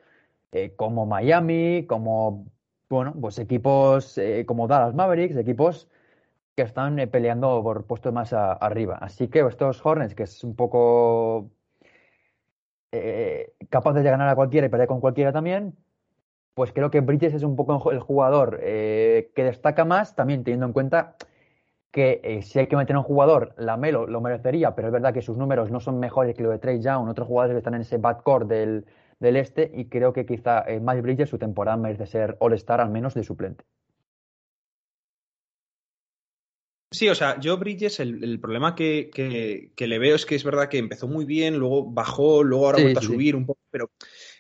eh, como Miami, como, bueno, pues equipos eh, como Dallas Mavericks, equipos que están eh, peleando por puestos más arriba. Así que estos Hornets, que es un poco capaces de ganar a cualquiera y perder con cualquiera también, pues creo que Bridges es un poco el jugador que destaca más, también teniendo en cuenta que eh, si hay que meter a un jugador, la Melo lo merecería, pero es verdad que sus números no son mejores que los de Trey Young, otros jugadores que están en ese backcourt del, del este, y creo que quizá eh, Miles Bridges su temporada merece ser All-Star al menos de suplente. Sí, o sea, yo Bridges, el, problema que, le veo es que es verdad que empezó muy bien, luego bajó, luego ahora ha vuelto a subir un poco, pero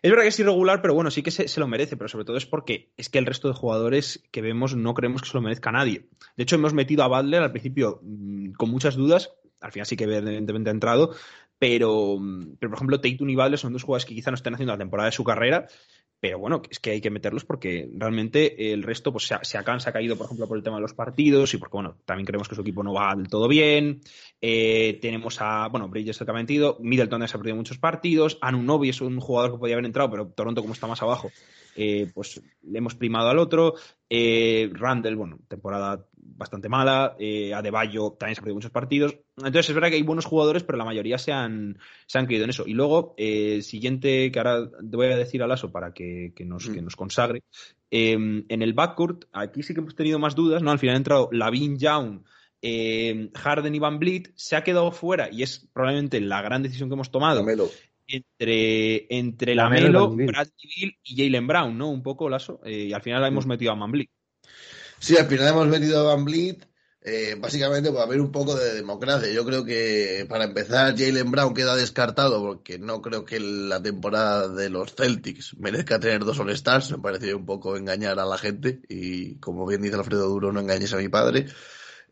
es verdad que es irregular, pero bueno, sí que se, lo merece, pero sobre todo es porque es que el resto de jugadores que vemos no creemos que se lo merezca nadie. De hecho, hemos metido a Butler al principio mm, con muchas dudas, al final sí que evidentemente ha entrado, pero, mm, pero por ejemplo, Tatum y Butler son dos jugadores que quizá no estén haciendo la temporada de su carrera, pero bueno, es que hay que meterlos porque realmente el resto pues, se, ha, se, ha, caído, por ejemplo, por el tema de los partidos y porque, bueno, también creemos que su equipo no va del todo bien. Eh, tenemos a, bueno, Bridges que ha metido, Middleton se ha perdido muchos partidos, Anunobi es un jugador que podía haber entrado, pero Toronto como está más abajo, eh, pues le hemos primado al otro. Eh, Randall, bueno, temporada bastante mala. Eh, Adebayo también se ha perdido muchos partidos. Entonces es verdad que hay buenos jugadores, pero la mayoría se han, se han caído en eso. Y luego, eh, el siguiente que ahora te voy a decir a Lasso para que, nos, que mm. nos consagre. Em, en el backcourt, aquí sí que hemos tenido más dudas, ¿no? Al final ha entrado Lavin Young. Eh, Harden y Van Vliet se ha quedado fuera y es probablemente la gran decisión que hemos tomado entre, entre la, Melo, Bradley y Jalen Brown, ¿no? Un poco, Lasso. y al final hemos metido a Van Vliet. Sí, al final hemos metido a Van Vliet, eh, básicamente para haber un poco de democracia. Yo creo que para empezar Jalen Brown queda descartado porque no creo que la temporada de los Celtics merezca tener dos All-Stars. Me pareció un poco engañar a la gente y como bien dice Alfredo Duro, no engañes a mi padre.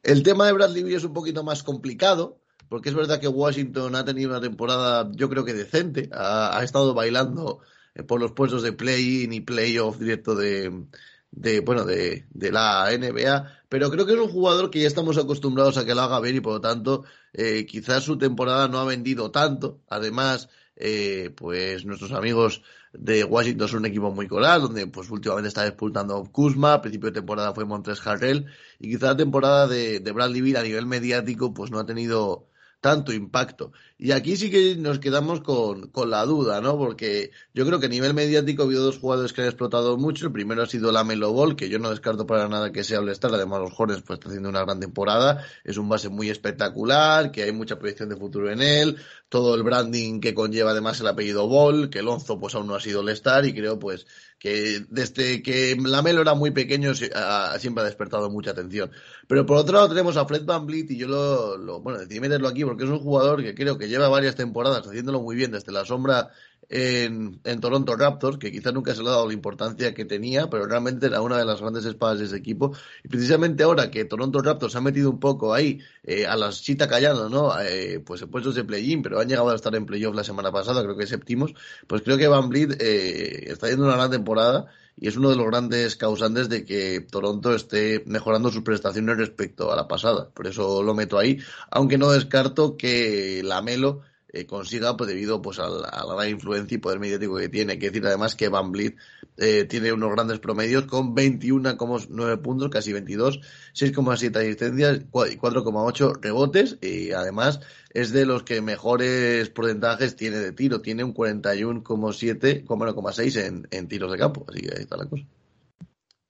El tema de Bradley Beal es un poquito más complicado porque es verdad que Washington ha tenido una temporada yo creo que decente. Ha, ha estado bailando eh, por los puestos de play-in y play-off directo de de bueno de, de, la NBA, pero creo que es un jugador que ya estamos acostumbrados a que lo haga bien y por lo tanto eh, quizás su temporada no ha vendido tanto. Además, eh, pues nuestros amigos de Washington son un equipo muy coral, donde pues últimamente está expulsando Kuzma, a principio de temporada fue Montres Harrell, y quizás la temporada de, de Bradley Beal a nivel mediático pues no ha tenido tanto impacto. Y aquí sí que nos quedamos con, con, la duda, ¿no? Porque yo creo que a nivel mediático ha habido dos jugadores que han explotado mucho. El primero ha sido la Melo Ball, que yo no descarto para nada que sea el estar. Además, los jóvenes pues está haciendo una gran temporada. Es un base muy espectacular, que hay mucha proyección de futuro en él. Todo el branding que conlleva además el apellido Ball, que Lonzo pues aún no ha sido el estar y creo pues que desde que la Melo era muy pequeño siempre ha despertado mucha atención. Pero por otro lado tenemos a Fred Van Vliet y yo lo bueno, decidí meterlo aquí porque es un jugador que creo que lleva varias temporadas haciéndolo muy bien desde la sombra en, Toronto Raptors, que quizá nunca se le ha dado la importancia que tenía, pero realmente era una de las grandes espadas de ese equipo. Y precisamente ahora que Toronto Raptors ha metido un poco ahí eh, a las chita callando, ¿no? Eh, pues en puestos de play-in, pero han llegado a estar en playoff la semana pasada, creo que séptimos, pues creo que Van Vliet eh, está haciendo una gran temporada y es uno de los grandes causantes de que Toronto esté mejorando sus prestaciones respecto a la pasada. Por eso lo meto ahí, aunque no descarto que la Melo eh, consiga pues debido pues a la, gran influencia y poder mediático que tiene. Hay que decir además que Van Vliet eh, tiene unos grandes promedios con 21,9 puntos, casi 22, 6,7 asistencias, 4,8 rebotes y además es de los que mejores porcentajes tiene de tiro. Tiene un 41,7, 1,6 en, en tiros de campo. Así que ahí está la cosa.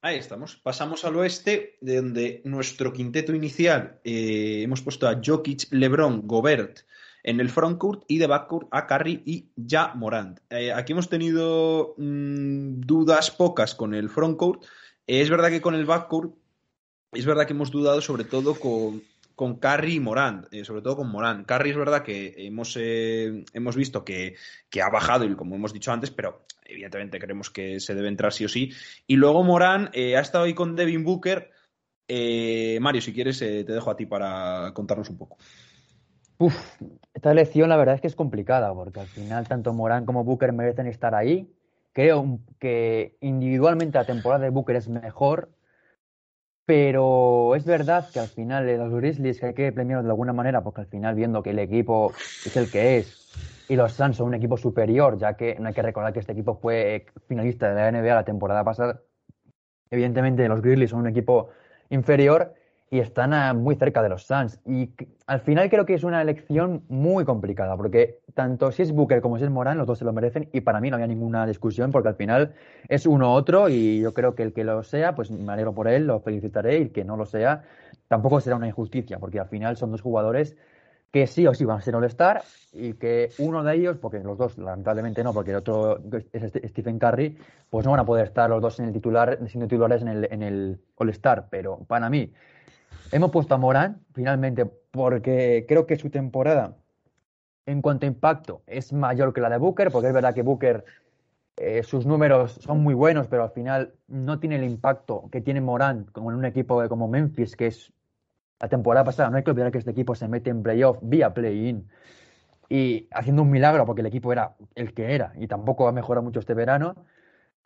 Ahí estamos. Pasamos al oeste, de donde nuestro quinteto inicial eh, hemos puesto a Jokic, LeBron, Gobert, en el frontcourt y de backcourt a Curry y ya Morant. Eh, aquí hemos tenido mm, dudas pocas con el frontcourt. Eh, es verdad que con el backcourt, es verdad que hemos dudado sobre todo con, con Curry y Morant, eh, sobre todo con Morant. Curry es verdad que hemos, hemos visto que, ha bajado, y como hemos dicho antes, pero evidentemente creemos que se debe entrar sí o sí. Y luego Morant ha estado ahí con Devin Booker. Mario, si quieres, te dejo a ti para contarnos un poco. Uf, esta elección la verdad es que es complicada, porque al final tanto Morán como Booker merecen estar ahí. Creo que individualmente la temporada de Booker es mejor, pero es verdad que al final los Grizzlies hay que premiarlos de alguna manera, porque al final viendo que el equipo es el que es y los Suns son un equipo superior, ya que no hay que recordar que este equipo fue finalista de la NBA la temporada pasada, evidentemente los Grizzlies son un equipo inferior y están muy cerca de los Suns. Y al final creo que es una elección muy complicada, porque tanto si es Booker como si es Morán, los dos se lo merecen y para mí no había ninguna discusión, porque al final es uno u otro y yo creo que el que lo sea, pues me alegro por él, lo felicitaré y el que no lo sea, tampoco será una injusticia, porque al final son dos jugadores que sí o sí van a ser All-Star y que uno de ellos, porque los dos lamentablemente no, porque el otro es Stephen Curry, pues no van a poder estar los dos en el titular, siendo titulares en el, en el All-Star, pero para mí Hemos puesto a Morán, finalmente, porque creo que su temporada, en cuanto a impacto, es mayor que la de Booker, porque es verdad que Booker, eh, sus números son muy buenos, pero al final no tiene el impacto que tiene Morán como en un equipo como Memphis, que es la temporada pasada. No hay que olvidar que este equipo se mete en playoff vía play-in y haciendo un milagro porque el equipo era el que era y tampoco ha mejorado mucho este verano.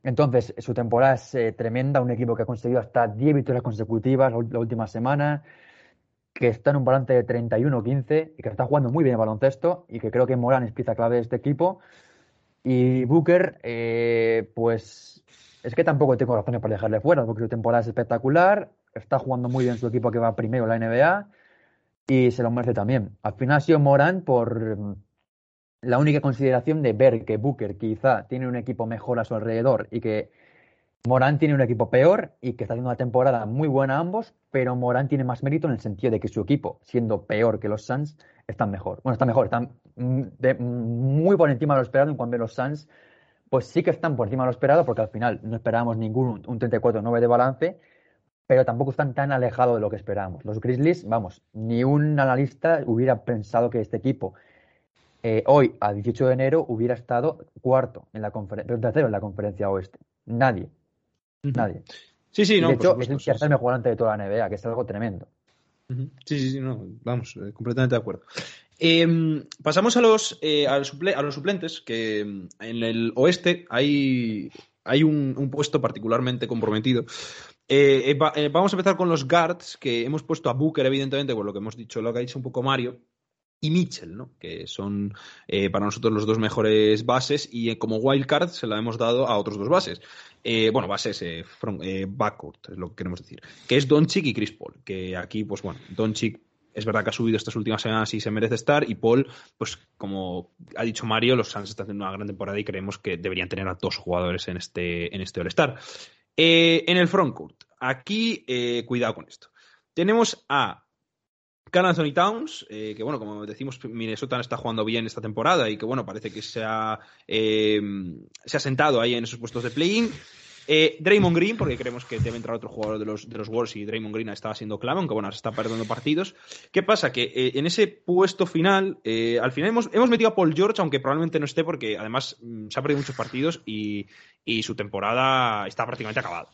Entonces, su temporada es eh, tremenda, un equipo que ha conseguido hasta 10 victorias consecutivas la, última semana, que está en un balance de 31-15 y que está jugando muy bien el baloncesto y que creo que Morán es pieza clave de este equipo. Y Booker, eh, pues es que tampoco tengo razones para dejarle fuera, porque su temporada es espectacular, está jugando muy bien su equipo que va primero en la NBA y se lo merece también. Al final ha sido Morán por la única consideración de ver que Booker quizá tiene un equipo mejor a su alrededor y que Morán tiene un equipo peor y que está haciendo una temporada muy buena ambos, pero Morán tiene más mérito en el sentido de que su equipo, siendo peor que los Suns, están mejor. Bueno, están mejor, están muy por encima de lo esperado, en cuanto a los Suns, pues sí que están por encima de lo esperado, porque al final no esperábamos ningún un 34-9 de balance, pero tampoco están tan alejados de lo que esperábamos. Los Grizzlies, vamos, ni un analista hubiera pensado que este equipo eh, hoy, a 18 de enero, hubiera estado cuarto en la conferencia, tercero en la conferencia oeste. Nadie. Nadie. Sí, sí, no. De hecho, es el tercer mejor ante de toda la NBA, que es algo tremendo. Sí, sí, sí, no, vamos, eh, completamente de acuerdo. Em, pasamos a los, eh, a, los suplentes, que em, en el oeste hay, hay un, puesto particularmente comprometido. vamos a empezar con los guards, que hemos puesto a Booker, evidentemente, por lo que hemos dicho, lo que ha dicho un poco Mario, y Mitchell, ¿no? que son eh, para nosotros los dos mejores bases y eh, como wildcard se la hemos dado a otros dos bases. Eh, bueno, bases backcourt, es lo que queremos decir, que es Doncic y Chris Paul, que aquí, pues bueno, Doncic es verdad que ha subido estas últimas semanas y se merece estar. Y Paul, pues como ha dicho Mario, los Suns están haciendo una gran temporada y creemos que deberían tener a dos jugadores en este, en este All-Star. en el frontcourt, aquí cuidado con esto. Tenemos a Carl Anthony Towns, eh, que bueno, como decimos, Minnesota está jugando bien esta temporada y que bueno, parece que se ha, eh, se ha sentado ahí en esos puestos de play-in. Eh, Draymond Green, porque creemos que debe entrar otro jugador de los, de los y Draymond Green estaba siendo clave, aunque bueno, se está perdiendo partidos. ¿Qué pasa? Que en ese puesto final, al final hemos, hemos, metido a Paul George, aunque probablemente no esté porque además mm, se ha perdido muchos partidos y, y su temporada está prácticamente acabada.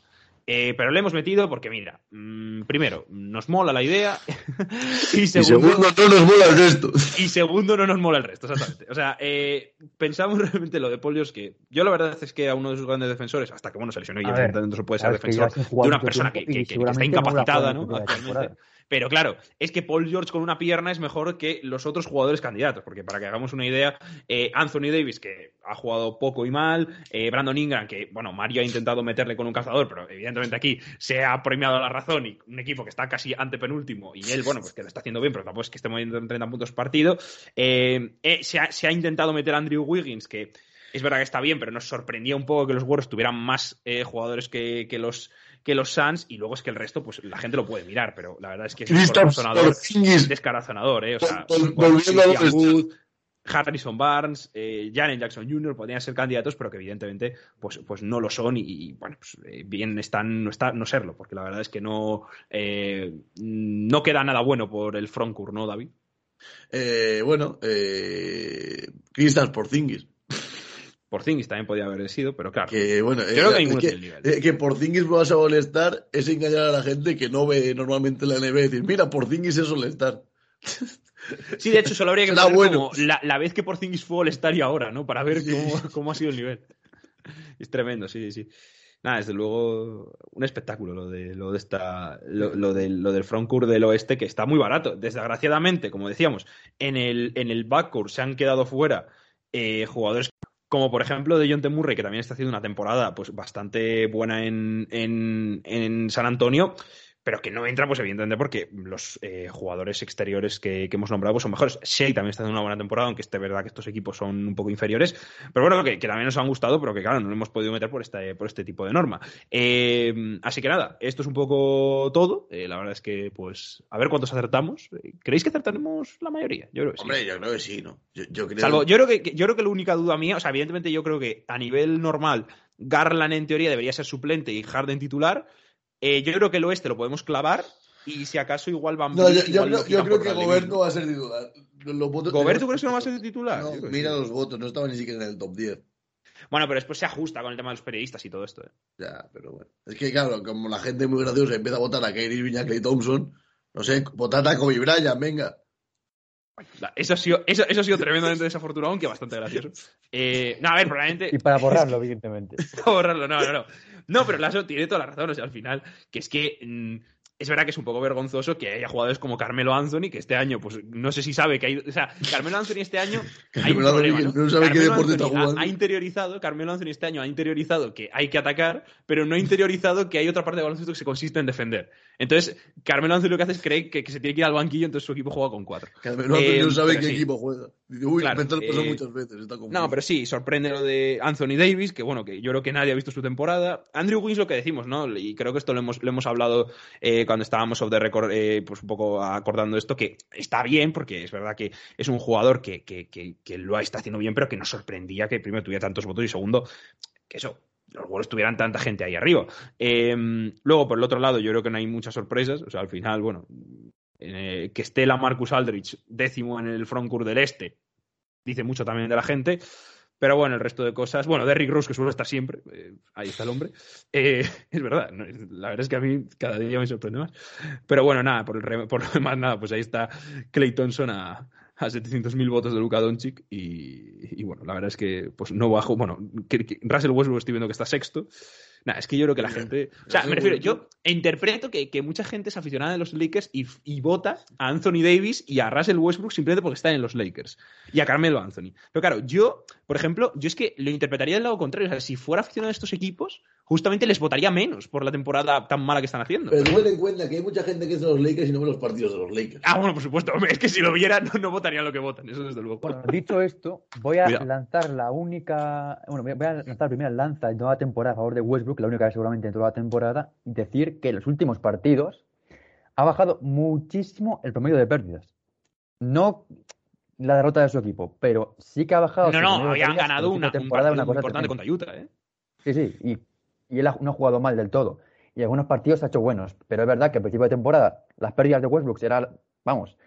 Eh, pero le hemos metido porque, mira, mm, primero, nos mola la idea. [laughs] y, Y segundo, no nos mola el resto. y segundo, no nos mola el resto, exactamente. O sea, eh, pensamos [laughs] realmente lo de George que yo la verdad es que a uno de sus grandes defensores, hasta que bueno, se lesionó y evidentemente no se puede ser defensor de una persona que, está incapacitada, ¿no? Actualmente. Pero claro, es que Paul George con una pierna es mejor que los otros jugadores candidatos, porque para que hagamos una idea, eh, Anthony Davis, que ha jugado poco y mal, eh, Brandon Ingram, que, bueno, Mario ha intentado meterle con un cazador, pero evidentemente aquí se ha premiado la razón y un equipo que está casi antepenúltimo y él, bueno, pues que lo está haciendo bien, pero tampoco es que esté moviendo en 30 puntos partido. Eh, se, ha, intentado meter a Andrew Wiggins, que es verdad que está bien, pero nos sorprendía un poco que los Warriors tuvieran más jugadores que los que los Suns y luego es que el resto pues la gente lo puede mirar pero la verdad es que es un descarazonador eh o sea Christian Wood, Harrison Barnes, eh, Jaren Jackson Jr. podrían ser candidatos, pero que evidentemente pues, pues no lo son y, y, bueno, pues, eh, bien están no, está, no serlo, porque la verdad es que no, eh, no queda nada bueno por el frontcourt, ¿no, David? Eh, bueno, eh, Kristaps Porzingis. Por Zingis también podía haber sido, pero claro. Que bueno, creo que eh, ninguno que, tiene el nivel. eh, que Porzingis vas a molestar es engañar a la gente que no ve normalmente la NBA y decir, mira, Porzingis es All-Star. [laughs] Sí, de hecho, solo habría que [laughs] poner bueno. como la, la vez que Porzingis fue All-Star y ahora, ¿no? Para ver cómo, cómo ha sido el nivel. [laughs] Es tremendo, sí, sí. Nada, desde luego, un espectáculo lo de, lo de esta, lo, lo del, lo del frontcourt del oeste, que está muy barato. Desgraciadamente, como decíamos, en el, en el backcourt se han quedado fuera eh, jugadores como por ejemplo de John T. Murray, que también está haciendo una temporada pues bastante buena en, en, en San Antonio, pero que no entra, pues evidentemente, porque los eh, jugadores exteriores que, que, hemos nombrado pues, son mejores. Shea también está haciendo una buena temporada, aunque esté verdad que estos equipos son un poco inferiores. Pero bueno, que, que también nos han gustado, pero que claro, no lo hemos podido meter por este, por este tipo de norma. Eh, así que nada, esto es un poco todo. Eh, la verdad es que, pues, a ver cuántos acertamos. ¿Creéis que acertaremos la mayoría? Yo creo que sí. Hombre, yo creo que sí, ¿no? Yo, yo creo... Salvo, yo creo que, yo creo que la única duda mía, o sea, evidentemente yo creo que a nivel normal, Garland en teoría debería ser suplente y Harden titular. Eh, yo creo que el oeste lo podemos clavar y si acaso igual van No, yo, yo, creo, yo creo que Gobert no va a ser titular. Los votos, ¿Gobert tú crees que no va a ser titular? No, mira los votos, no estaba ni siquiera en el top 10. Bueno, pero después se ajusta con el tema de los periodistas y todo esto. ¿eh? Ya, pero bueno. Es que claro, como la gente muy graciosa empieza a votar a Kyrie Irving y a Clay Thompson, no sé, votad a Kobe Bryant, venga. Eso ha sido, eso, eso ha sido tremendamente desafortunado, aunque bastante gracioso. Eh, no, a ver, probablemente. Y para borrarlo, evidentemente. [laughs] para borrarlo, no, no, no. No, pero Lasso tiene toda la razón, o sea, al final, que es que. Mmm, es verdad que es un poco vergonzoso que haya jugadores como Carmelo Anthony, que este año, pues no sé si sabe que hay. O sea, Carmelo Anthony este año. [laughs] hay un problema, ¿no? no sabe Carmelo qué deporte Anthony está jugando. Ha, ha, interiorizado, Carmelo Anthony este año ha interiorizado que hay que atacar, pero no ha interiorizado que hay otra parte de baloncesto que se consiste en defender. Entonces, Carmelo Anthony lo que hace es creer que, que se tiene que ir al banquillo, entonces su equipo juega con cuatro. Carmelo Anthony Eh, no sabe qué sí. equipo juega. Uy, Claro, me eh, muchas veces. Está. No, pero sí, sorprende lo de Anthony Davis, que bueno, que yo creo que nadie ha visto su temporada. Andrew Wiggins, lo que decimos, ¿no? Y creo que esto lo hemos, lo hemos hablado eh, cuando estábamos off the record, eh, pues un poco acordando esto, que está bien, porque es verdad que es un jugador que, que, que, lo está haciendo bien, pero que nos sorprendía que primero tuviera tantos votos y segundo, que eso, los vuelos tuvieran tanta gente ahí arriba. Eh, luego, por el otro lado, yo creo que no hay muchas sorpresas. O sea, al final, bueno, que esté la Marcus Aldrich décimo en el frontcourt del este, dice mucho también de la gente. Pero bueno, el resto de cosas. Bueno, Derrick Rose, que suele estar siempre. Eh, ahí está el hombre. Eh, [laughs] es verdad. No, la verdad es que a mí cada día me sorprende más. Pero bueno, nada, por, el por lo demás, nada, pues ahí está Clay Thompson a, a 700.000 votos de Luka Doncic. Y, y, bueno, la verdad es que pues no bajo. Bueno, que, que Russell Westbrook estoy viendo que está sexto. Nada, es que yo creo que la gente. O sea, me refiero, yo interpreto que, que mucha gente es aficionada de los Lakers y, y, vota a Anthony Davis y a Russell Westbrook simplemente porque están en los Lakers. Y a Carmelo Anthony. Pero claro, yo, por ejemplo, yo es que lo interpretaría del lado contrario. O sea, si fuera aficionado a estos equipos, justamente les votaría menos por la temporada tan mala que están haciendo. Pero ten en cuenta que hay mucha gente que es de los Lakers y no ve los partidos de los Lakers. Ah, bueno, por supuesto. Es que si lo viera, no, no votarían lo que votan. Eso desde luego. Bueno, dicho esto, voy a Cuidado. lanzar la única. Bueno, voy a lanzar primera lanza de nueva temporada a favor de Westbrook, la única que seguramente en toda la temporada, y decir que en los últimos partidos ha bajado muchísimo el promedio de pérdidas. No la derrota de su equipo, pero sí que ha bajado. No, no, habían ganado una temporada una cosa importante contra Utah, ¿eh? Sí, sí, y, y, él no ha jugado mal del todo. Y algunos partidos ha hecho buenos, pero es verdad que al principio de temporada las pérdidas de Westbrook eran, vamos,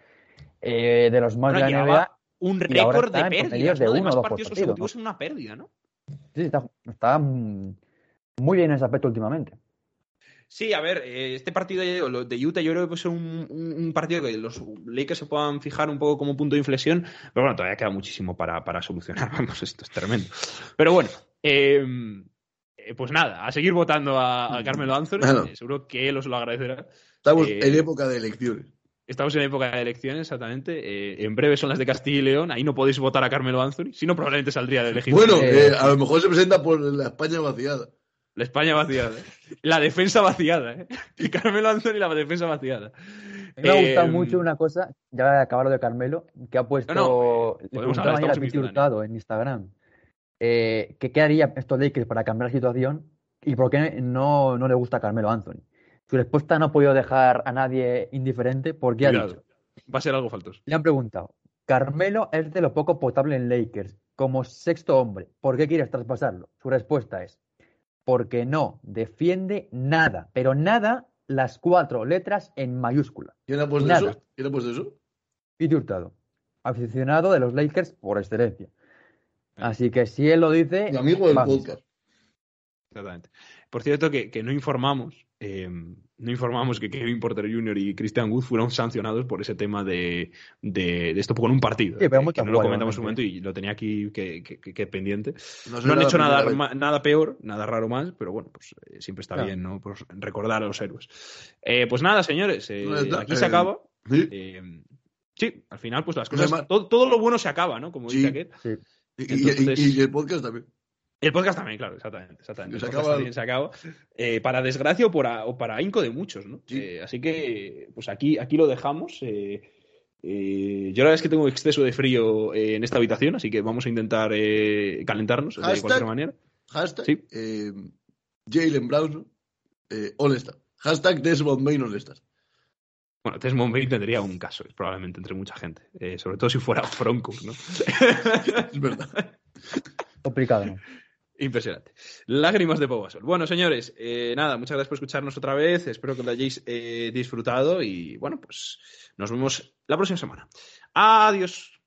eh, de los más bueno, de la NBA. Un récord de pérdidas, de ¿no? uno de más partidos consecutivos en una pérdida, ¿no? Sí, está, está muy bien en ese aspecto últimamente. Sí, a ver, eh, este partido de Utah yo creo que puede ser un, un, partido que los Lakers se puedan fijar un poco como punto de inflexión, pero bueno, todavía queda muchísimo para, para solucionar. [laughs] Vamos, esto es tremendo. Pero bueno, eh, eh, pues nada, a seguir votando a, a Carmelo Anthony. Eh, seguro que él os lo agradecerá. Estamos eh, en época de elecciones. Estamos en época de elecciones, exactamente. en breve son las de Castilla y León. Ahí no podéis votar a Carmelo Anthony. Si no, probablemente saldría de elegir. Bueno, a lo mejor se presenta por la España vaciada. La España vaciada. La defensa vaciada. ¿eh? Y Carmelo Anthony la defensa vaciada. Me ha gustado mucho una cosa, ya he acabado de Carmelo, que ha puesto. No, no, a en Instagram eh, que qué haría estos Lakers para cambiar la situación y por qué no, no le gusta a Carmelo Anthony. Su respuesta no ha podido dejar a nadie indiferente porque ha dicho. Va a ser algo faltoso. Le han preguntado, Carmelo es de lo poco potable en Lakers, como sexto hombre. ¿Por qué quieres traspasarlo? Su respuesta es, porque no defiende nada, pero nada las cuatro letras en mayúscula. ¿Quién ha puesto eso? ¿Quién ha puesto eso? Pete Hurtado, aficionado de los Lakers por excelencia. Así que si él lo dice. Mi amigo del podcast. Exactamente. Por cierto, que, que no informamos, eh, no informamos que Kevin Porter Jr. y Christian Wood fueron sancionados por ese tema de, de, esto con un partido. Sí, pero que no lo comentamos un momento y lo tenía aquí que, que, pendiente. No, han hecho nada, nada peor, nada raro más, pero bueno, pues eh, siempre está bien, ¿no? Pues recordar a los héroes. Eh, pues nada, señores, aquí se acaba. ¿Sí? al final, pues las cosas. Todo, todo, lo bueno se acaba, ¿no? Como dice aquel. Y, el podcast también. El podcast también, claro, exactamente. exactamente. Se, acaba... también se acaba. Eh, para desgracia o para, o para inco de muchos, ¿no? Eh, así que, pues aquí, aquí lo dejamos. Eh, yo la verdad es que tengo exceso de frío en esta habitación, así que vamos a intentar calentarnos de cualquier manera. Hashtag ¿Sí? Jalen Brown, All Star. Hashtag Desmond Bain All Star. Bueno, Desmond Bain tendría un caso, probablemente, entre mucha gente. Eh, sobre todo si fuera Broncos, ¿no? [laughs] es verdad. Complicado, ¿no? Impresionante. Lágrimas de Pau Bueno, señores, eh, nada, muchas gracias por escucharnos otra vez. Espero que lo hayáis eh, disfrutado y, bueno, pues nos vemos la próxima semana. Adiós.